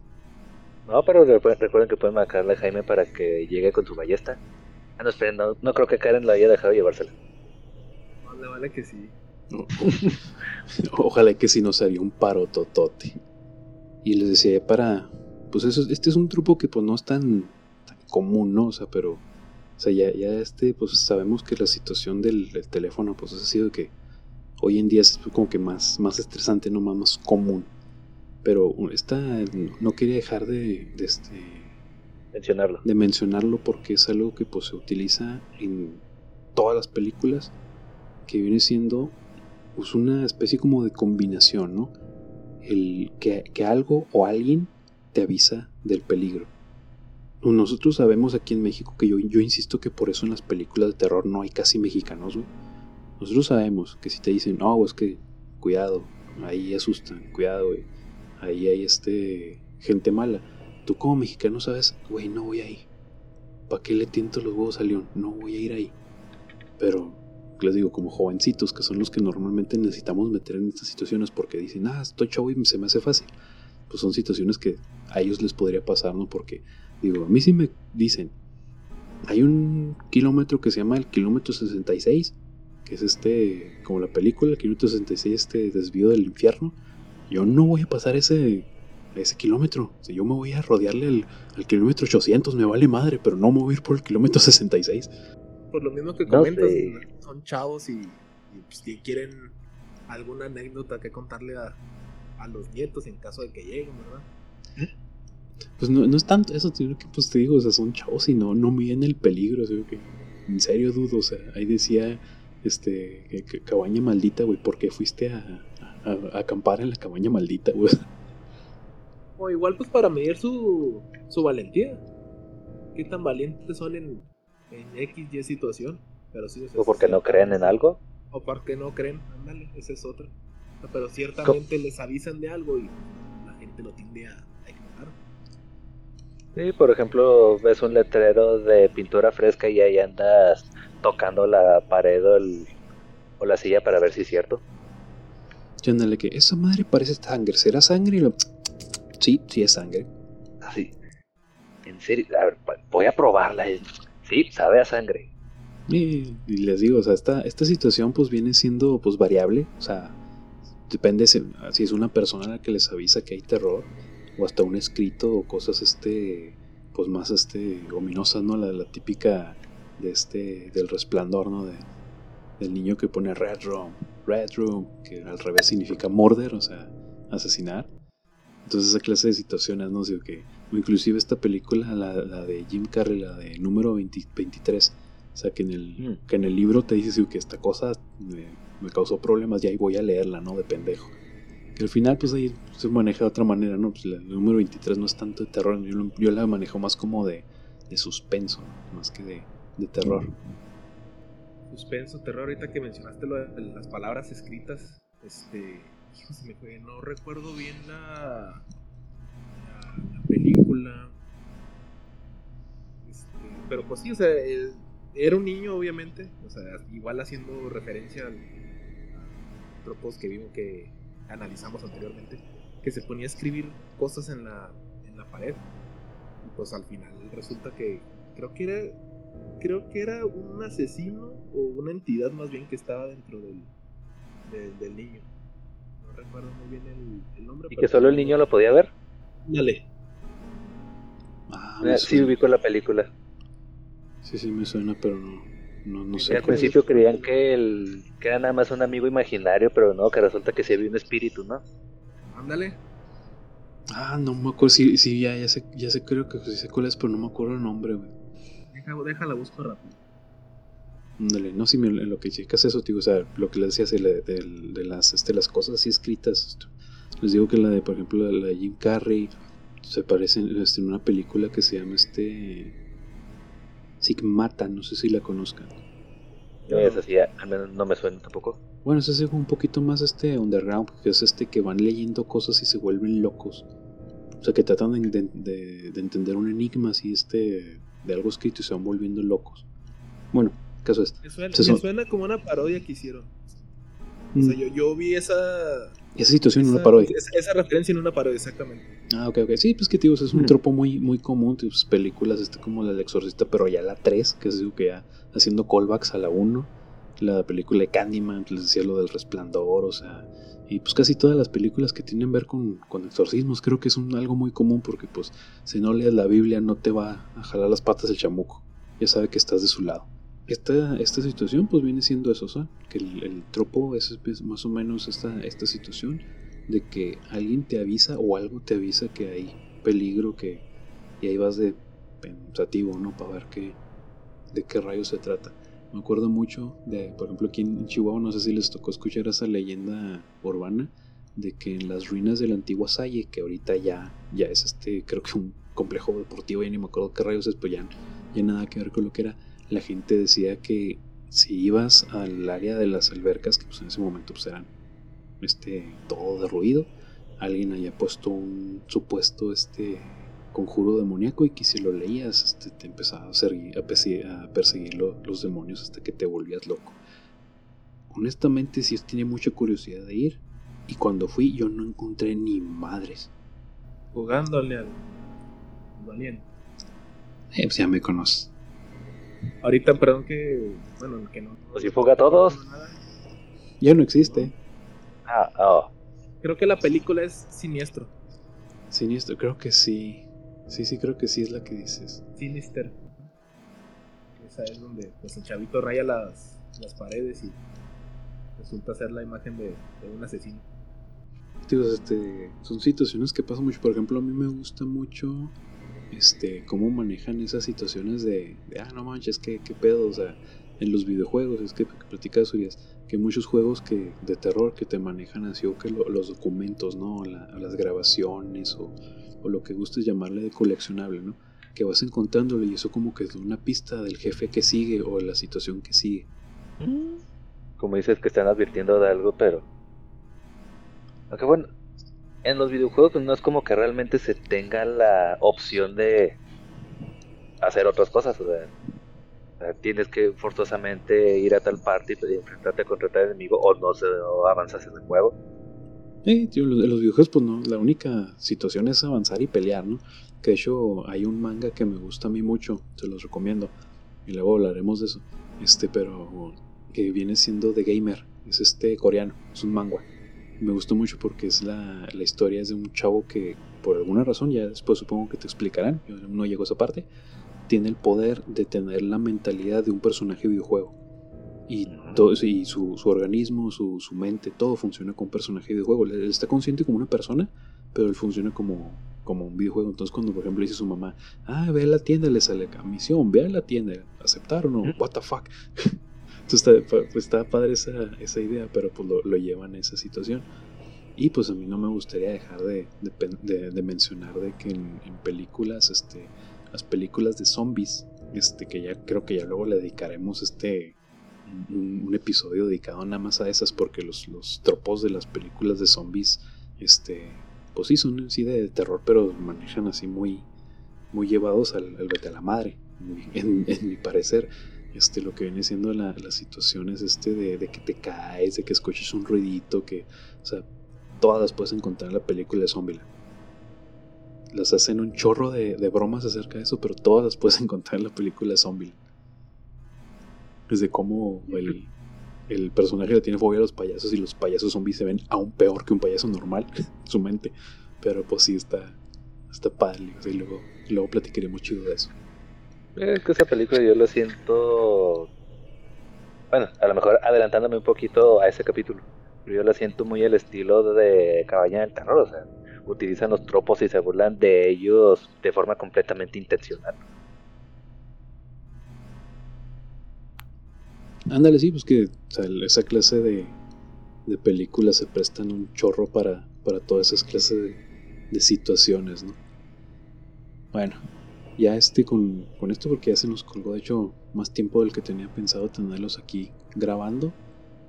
No, pero recuerden que pueden marcarle a Jaime para que llegue con su ballesta. Ah, no, esperen, no, creo que Karen la haya dejado llevársela. Vale, vale que sí. Ojalá que si nos haría un paro totote. Y les decía, para, pues eso, este es un truco que pues no es tan, común, ¿no? O sea, pero, o sea, ya, ya este, pues sabemos que la situación del, teléfono, pues ha sido que hoy en día es como que más, más estresante, ¿no? Más, más común. Pero esta no quería dejar de, este, mencionarlo. De mencionarlo porque es algo que pues, se utiliza en todas las películas, que viene siendo pues, una especie como de combinación, ¿no? El que, que algo o alguien te avisa del peligro. Nosotros sabemos aquí en México que yo, yo insisto que por eso en las películas de terror no hay casi mexicanos, güey. Nosotros sabemos que si te dicen, no, es que cuidado, ahí asustan, cuidado, güey. Ahí hay este gente mala. Tú como mexicano sabes, güey, no voy ahí. ¿Para qué le tiento los huevos a León? No voy a ir ahí. Pero les digo, como jovencitos, que son los que normalmente necesitamos meter en estas situaciones porque dicen, ah, estoy chavo y se me hace fácil. Pues son situaciones que a ellos les podría pasar, ¿no? Porque Digo, a mí sí me dicen, hay un kilómetro que se llama el kilómetro 66, que es este, como la película, el kilómetro 66, este desvío del infierno. Yo no voy a pasar ese, ese kilómetro. Si yo me voy a rodearle al, kilómetro 800, me vale madre, pero no me voy a ir por el kilómetro 66. Por lo mismo que comentas, son chavos y, pues, si quieren alguna anécdota que contarle a, a los nietos en caso de que lleguen, ¿verdad? Pues no, no es tanto eso, tío, que pues te digo, o sea, son chavos y no, no miden el peligro, o que en serio dudo, o sea, ahí decía, este, que, cabaña maldita, güey, ¿por qué fuiste a, a, acampar en la cabaña maldita, güey? O igual pues para medir su, su valentía, qué tan valientes son en, en X, Y situación, pero sí, o, porque no creen en algo. O porque no creen, ándale, esa es otra. Pero ciertamente les avisan de algo y la gente lo tiende a Sí, por ejemplo, ves un letrero de pintura fresca y ahí andas tocando la pared o, la silla para ver si es cierto. Yo andale que esa madre parece sangre, ¿será sangre? Y lo... Sí, sí es sangre. Así. En serio, a ver, voy a probarla. Sí, sabe a sangre. Y, les digo, o sea, esta, esta situación pues viene siendo pues variable, o sea, depende si, si es una persona a la que les avisa que hay terror o hasta un escrito o cosas este pues más este ominosas no la, la típica de este del resplandor no de, del niño que pone red room red room que al revés significa morder o sea asesinar entonces esa clase de situaciones no sé que inclusive esta película la, la, de Jim Carrey la de número 23 o sea que en el mm. que en el libro te dice que esta cosa me, me causó problemas y ahí voy a leerla no de pendejo al final, pues ahí se maneja de otra manera, ¿no? Pues el número 23 no es tanto de terror, yo, la manejo más como de, de suspenso, más que de, de, terror. Suspenso, terror, ahorita que mencionaste lo de las palabras escritas, este, me fue, no recuerdo bien la, la, película, este, pero pues sí, o sea, era un niño obviamente, o sea, igual haciendo referencia al, tropos que vimos que analizamos anteriormente, que se ponía a escribir cosas en la, en la pared. Y pues al final resulta que creo que era creo que era un asesino o una entidad más bien que estaba dentro del, del, niño. No recuerdo muy bien el, nombre. ¿Y que solo el niño lo podía ver? Dale. Ah, ah sí, ubico la película. Sí, sí, me suena, pero no. No, no sé. al principio creían que, el, que era nada más un amigo imaginario, pero no, que resulta que sí había un espíritu, ¿no? Ándale. Ah, no me acuerdo, sí, sí ya, ya, sé, ya sé, creo que sí sé cuál es, pero no me acuerdo el nombre, güey. Deja, déjala, busco rápido. Ándale, no, si me, lo que checas eso, tío, o sea, lo que les decía de, de, de, las, este, las cosas así escritas, les digo que la de, por ejemplo, la de Jim Carrey, se parece este, en una película que se llama este Sigmata, no sé si la conozcan. No, es así, al menos no me suena tampoco. Bueno, es un poquito más este underground, que es este que van leyendo cosas y se vuelven locos. O sea, que tratan de, entender un enigma así, este, de algo escrito y se van volviendo locos. Bueno, caso es. Me suena, suena como una parodia que hicieron. O sea, mm. yo, yo vi esa esa situación en una parodia. Esa, referencia en una parodia, exactamente. Ah, ok, ok. Sí, pues que tío, es un tropo muy, muy común, tío, películas este como la del exorcista, pero ya la 3, que es digo que ya haciendo callbacks a la 1, la película de Candyman, les decía lo del resplandor, o sea, y pues casi todas las películas que tienen ver con, con exorcismos, creo que es un, algo muy común porque pues si no lees la Biblia no te va a jalar las patas el chamuco, ya sabe que estás de su lado esta, esta situación pues viene siendo eso, que el, tropo es, más o menos esta, esta situación de que alguien te avisa o algo te avisa que hay peligro, que y ahí vas de pensativo, ¿no? Para ver qué, de qué rayos se trata. Me acuerdo mucho de, por ejemplo, aquí en Chihuahua, no sé si les tocó escuchar esa leyenda urbana de que en las ruinas de la antigua Salle, que ahorita ya, ya es este, creo que un complejo deportivo, ya ni me acuerdo qué rayos es, pues ya, ya nada que ver con lo que era, la gente decía que si ibas al área de las albercas, que pues en ese momento pues eran este, todo derruido, alguien haya puesto un supuesto este conjuro demoníaco y que si lo leías este, te empezaba a, a perseguir, los demonios hasta que te volvías loco. Honestamente sí tenía mucha curiosidad de ir y cuando fui yo no encontré ni madres. Jugándole al valiente. Eh, pues ya me conoces. Ahorita, perdón que. Bueno, que no. Pues si fuga a todos. Ya no existe. Ah, oh. Creo que la película es Siniestro. Siniestro, creo que sí. Sí, sí, creo que sí es la que dices. Sinister. Esa es donde pues, el chavito raya las, las paredes y resulta ser la imagen de, de un asesino. este, son situaciones que pasan mucho. Por ejemplo, a mí me gusta mucho este, cómo manejan esas situaciones de, ah, no manches, ¿qué, qué pedo, o sea, en los videojuegos, es que platicas Urias, que muchos juegos que de terror que te manejan así o que los documentos, ¿no? las grabaciones o, lo que gustes llamarle de coleccionable, ¿no? Que vas encontrándolo y eso como que es una pista del jefe que sigue o la situación que sigue. Como dices que están advirtiendo de algo, pero... Aunque bueno, en los videojuegos pues, no es como que realmente se tenga la opción de hacer otras cosas. O sea, tienes que forzosamente ir a tal parte y enfrentarte contra tal enemigo o no, se, avanzas en el juego. Sí, los videojuegos pues no, la única situación es avanzar y pelear, ¿no? Que de hecho hay un manga que me gusta a mí mucho, se los recomiendo. Y luego hablaremos de eso. Este, pero que viene siendo The Gamer, es este coreano, es un manga me gustó mucho porque es la, la, historia es de un chavo que por alguna razón, ya después supongo que te explicarán, yo no llego a esa parte, tiene el poder de tener la mentalidad de un personaje videojuego. Y, todo, y su, su organismo, su, su, mente, todo funciona como un personaje videojuego. Él está consciente como una persona, pero él funciona como, como un videojuego. Entonces cuando por ejemplo dice su mamá, ah, ve a la tienda, le sale a misión, ve a la tienda, ¿aceptar o no? What the fuck? Entonces está, pues, está padre esa, esa, idea, pero pues lo, lo, llevan a esa situación. Y pues a mí no me gustaría dejar de, de, de mencionar de que en, películas, este, las películas de zombies, este, que ya creo que ya luego le dedicaremos este un, episodio dedicado nada más a esas, porque los, los tropos de las películas de zombies, este, pues sí son sí de terror, pero manejan así muy, muy llevados al, al vete a la madre, en, mi parecer este, lo que viene siendo la, las situaciones este de, que te caes, de que escuches un ruidito, que, o sea, todas las puedes encontrar en la película de Zombie. Las hacen un chorro de, bromas acerca de eso, pero todas las puedes encontrar en la película de Zombie. Desde cómo el, el personaje le tiene fobia a los payasos y los payasos zombies se ven aún peor que un payaso normal en su mente. Pero pues sí está, está padre. y luego, luego platicaremos chido de eso. Es que esa película yo lo siento. Bueno, a lo mejor adelantándome un poquito a ese capítulo. Yo la siento muy el estilo de Cabaña del Terror. O sea, utilizan los tropos y se burlan de ellos de forma completamente intencional. Ándale, sí, pues que esa clase de, de películas se prestan un chorro para, para todas esas clases de, de situaciones, ¿no? Bueno, ya este con, esto porque ya se nos colgó de hecho más tiempo del que tenía pensado tenerlos aquí grabando.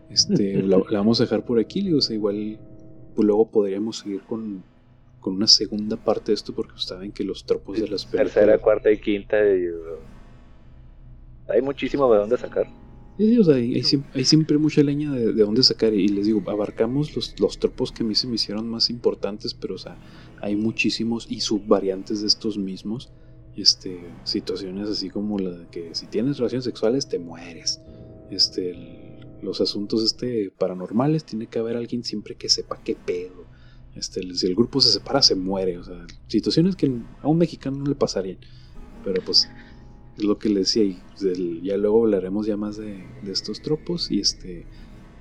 Este, la, vamos a dejar por aquí, o sea, igual pues luego podríamos seguir con, con una segunda parte de esto porque saben que los tropos de las películas... Tercera, cuarta y quinta uh, hay muchísimo de dónde sacar. Sí, o sea, hay, siempre, mucha leña de, de, dónde sacar y les digo, abarcamos los, los tropos que a mí se me hicieron más importantes, pero o sea, hay muchísimos y subvariantes de estos mismos este, situaciones así como la de que si tienes relaciones sexuales te mueres. Este, los asuntos este, paranormales tiene que haber alguien siempre que sepa qué pedo. Este, si el grupo se separa se muere. O sea, situaciones que a un mexicano no le pasarían. Pero pues es lo que le decía y pues, ya luego hablaremos ya más de, estos tropos y este,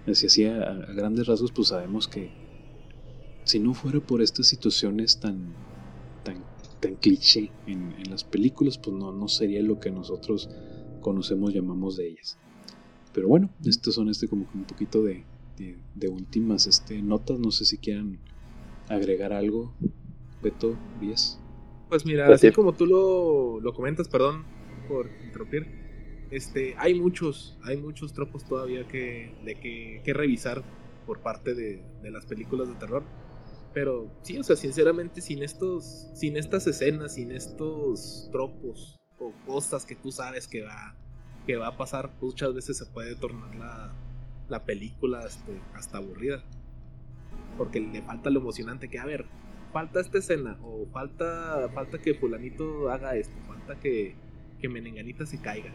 así, así a, grandes rasgos pues sabemos que si no fuera por estas situaciones tan, tan, tan cliché en, las películas, pues no, no sería lo que nosotros conocemos, llamamos de ellas. Pero bueno, estos son este como un poquito de, de, últimas este, notas. No sé si quieran agregar algo, Beto, Díaz. Pues mira, así como tú lo, lo comentas, perdón por interrumpir, este, hay muchos, hay muchos tropos todavía que, de que, que revisar por parte de, de, las películas de terror. Pero sí, o sea, sinceramente, sin estos, sin estas escenas, sin estos tropos o cosas que tú sabes que va, que va a pasar, muchas veces se puede tornar la, la película este, hasta aburrida. Porque le falta lo emocionante que, a ver, falta esta escena, o falta, falta que fulanito haga esto, falta que, que Menenganita se caiga.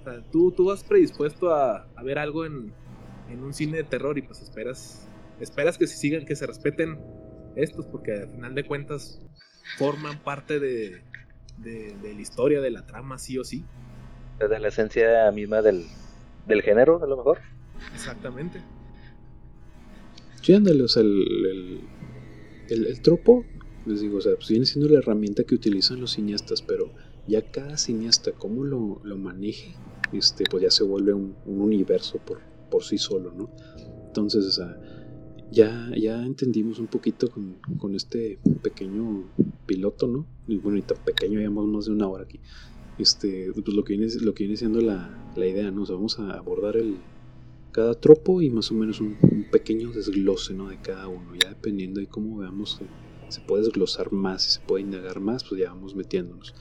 O sea, tú, tú vas predispuesto a, a ver algo en, en, un cine de terror y pues esperas, esperas que se sigan, que se respeten estos, porque al final de cuentas forman parte de, de, de la historia, de la trama, sí o sí. De la esencia misma del, del género, a lo mejor. Exactamente. Sí, ándale, o sea, el, el, tropo, les digo, o sea, pues viene siendo la herramienta que utilizan los cineastas, pero ya cada cineasta, cómo lo, lo maneje, este, pues ya se vuelve un, universo por, por sí solo, ¿no? Entonces, o sea, ya, ya entendimos un poquito con, con, este pequeño piloto, ¿no? Y bueno, y tan pequeño, llevamos más de una hora aquí. Este, pues lo que viene, lo que viene siendo la, la idea, ¿no? O sea, vamos a abordar el, cada tropo y más o menos un, pequeño desglose ¿no? de cada uno. Ya dependiendo de cómo veamos que se puede desglosar más y se puede indagar más, pues ya vamos metiéndonos.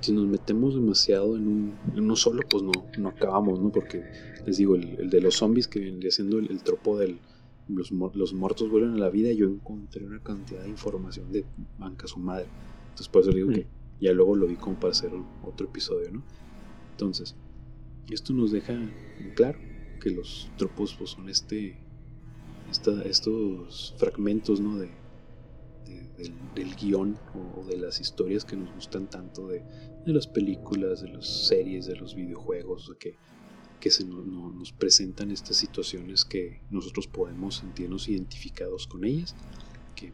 Si nos metemos demasiado en, un, uno solo, pues no, no acabamos, ¿no? Porque les digo, el, de los zombies que vendría siendo el, tropo de los, los, muertos vuelven a la vida, yo encontré una cantidad de información de banca su madre. Entonces por eso digo que ya luego lo vi como para hacer otro episodio, ¿no? Entonces, esto nos deja claro que los tropos pues, son este, estos fragmentos ¿no? de, del, guion o, de las historias que nos gustan tanto de, las películas, de las series, de los videojuegos, que, que se nos presentan estas situaciones que nosotros podemos sentirnos identificados con ellas, que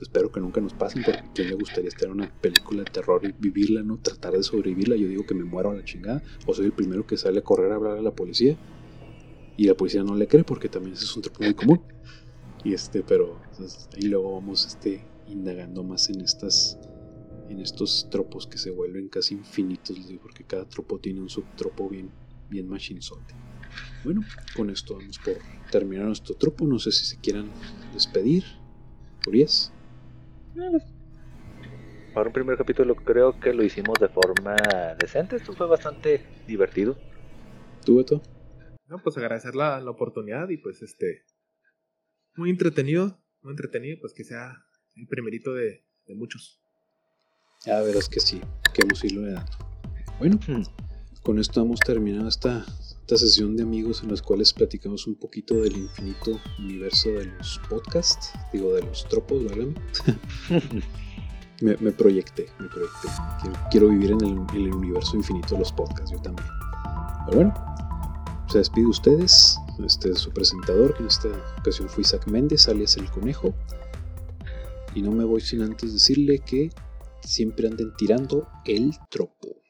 espero que nunca nos pasen, porque a quién le gustaría estar en una película de terror y vivirla, ¿no? Tratar de sobrevivirla, yo digo que me muero a la chingada, o soy el primero que sale a correr a hablar a la policía, y la policía no le cree porque también es un tropo muy común. Y este, pero ahí luego vamos este, indagando más en estas en estos tropos que se vuelven casi infinitos, porque cada tropo tiene un subtropo bien, bien machinzote. Bueno, con esto vamos por terminar nuestro tropo. No sé si se quieran despedir. Urias. Para un primer capítulo creo que lo hicimos de forma decente. Esto fue bastante divertido. ¿Tú, Beto? No, pues agradecer la, la oportunidad y pues este. Muy entretenido, muy entretenido, pues que sea el primerito de, de muchos. Ya verás que sí, que hemos ido dando. Bueno, hmm. con esto hemos terminado esta, esta sesión de amigos en las cuales platicamos un poquito del infinito universo de los podcasts, digo de los tropos, ¿vale? me, me, proyecté, me proyecté. Quiero, quiero vivir en el, en el, universo infinito de los podcasts, yo también. Pero bueno, se despide ustedes, este su presentador, que en esta ocasión fue Isaac Méndez, alias El Conejo. Y no me voy sin antes decirle que siempre anden tirando el tropo.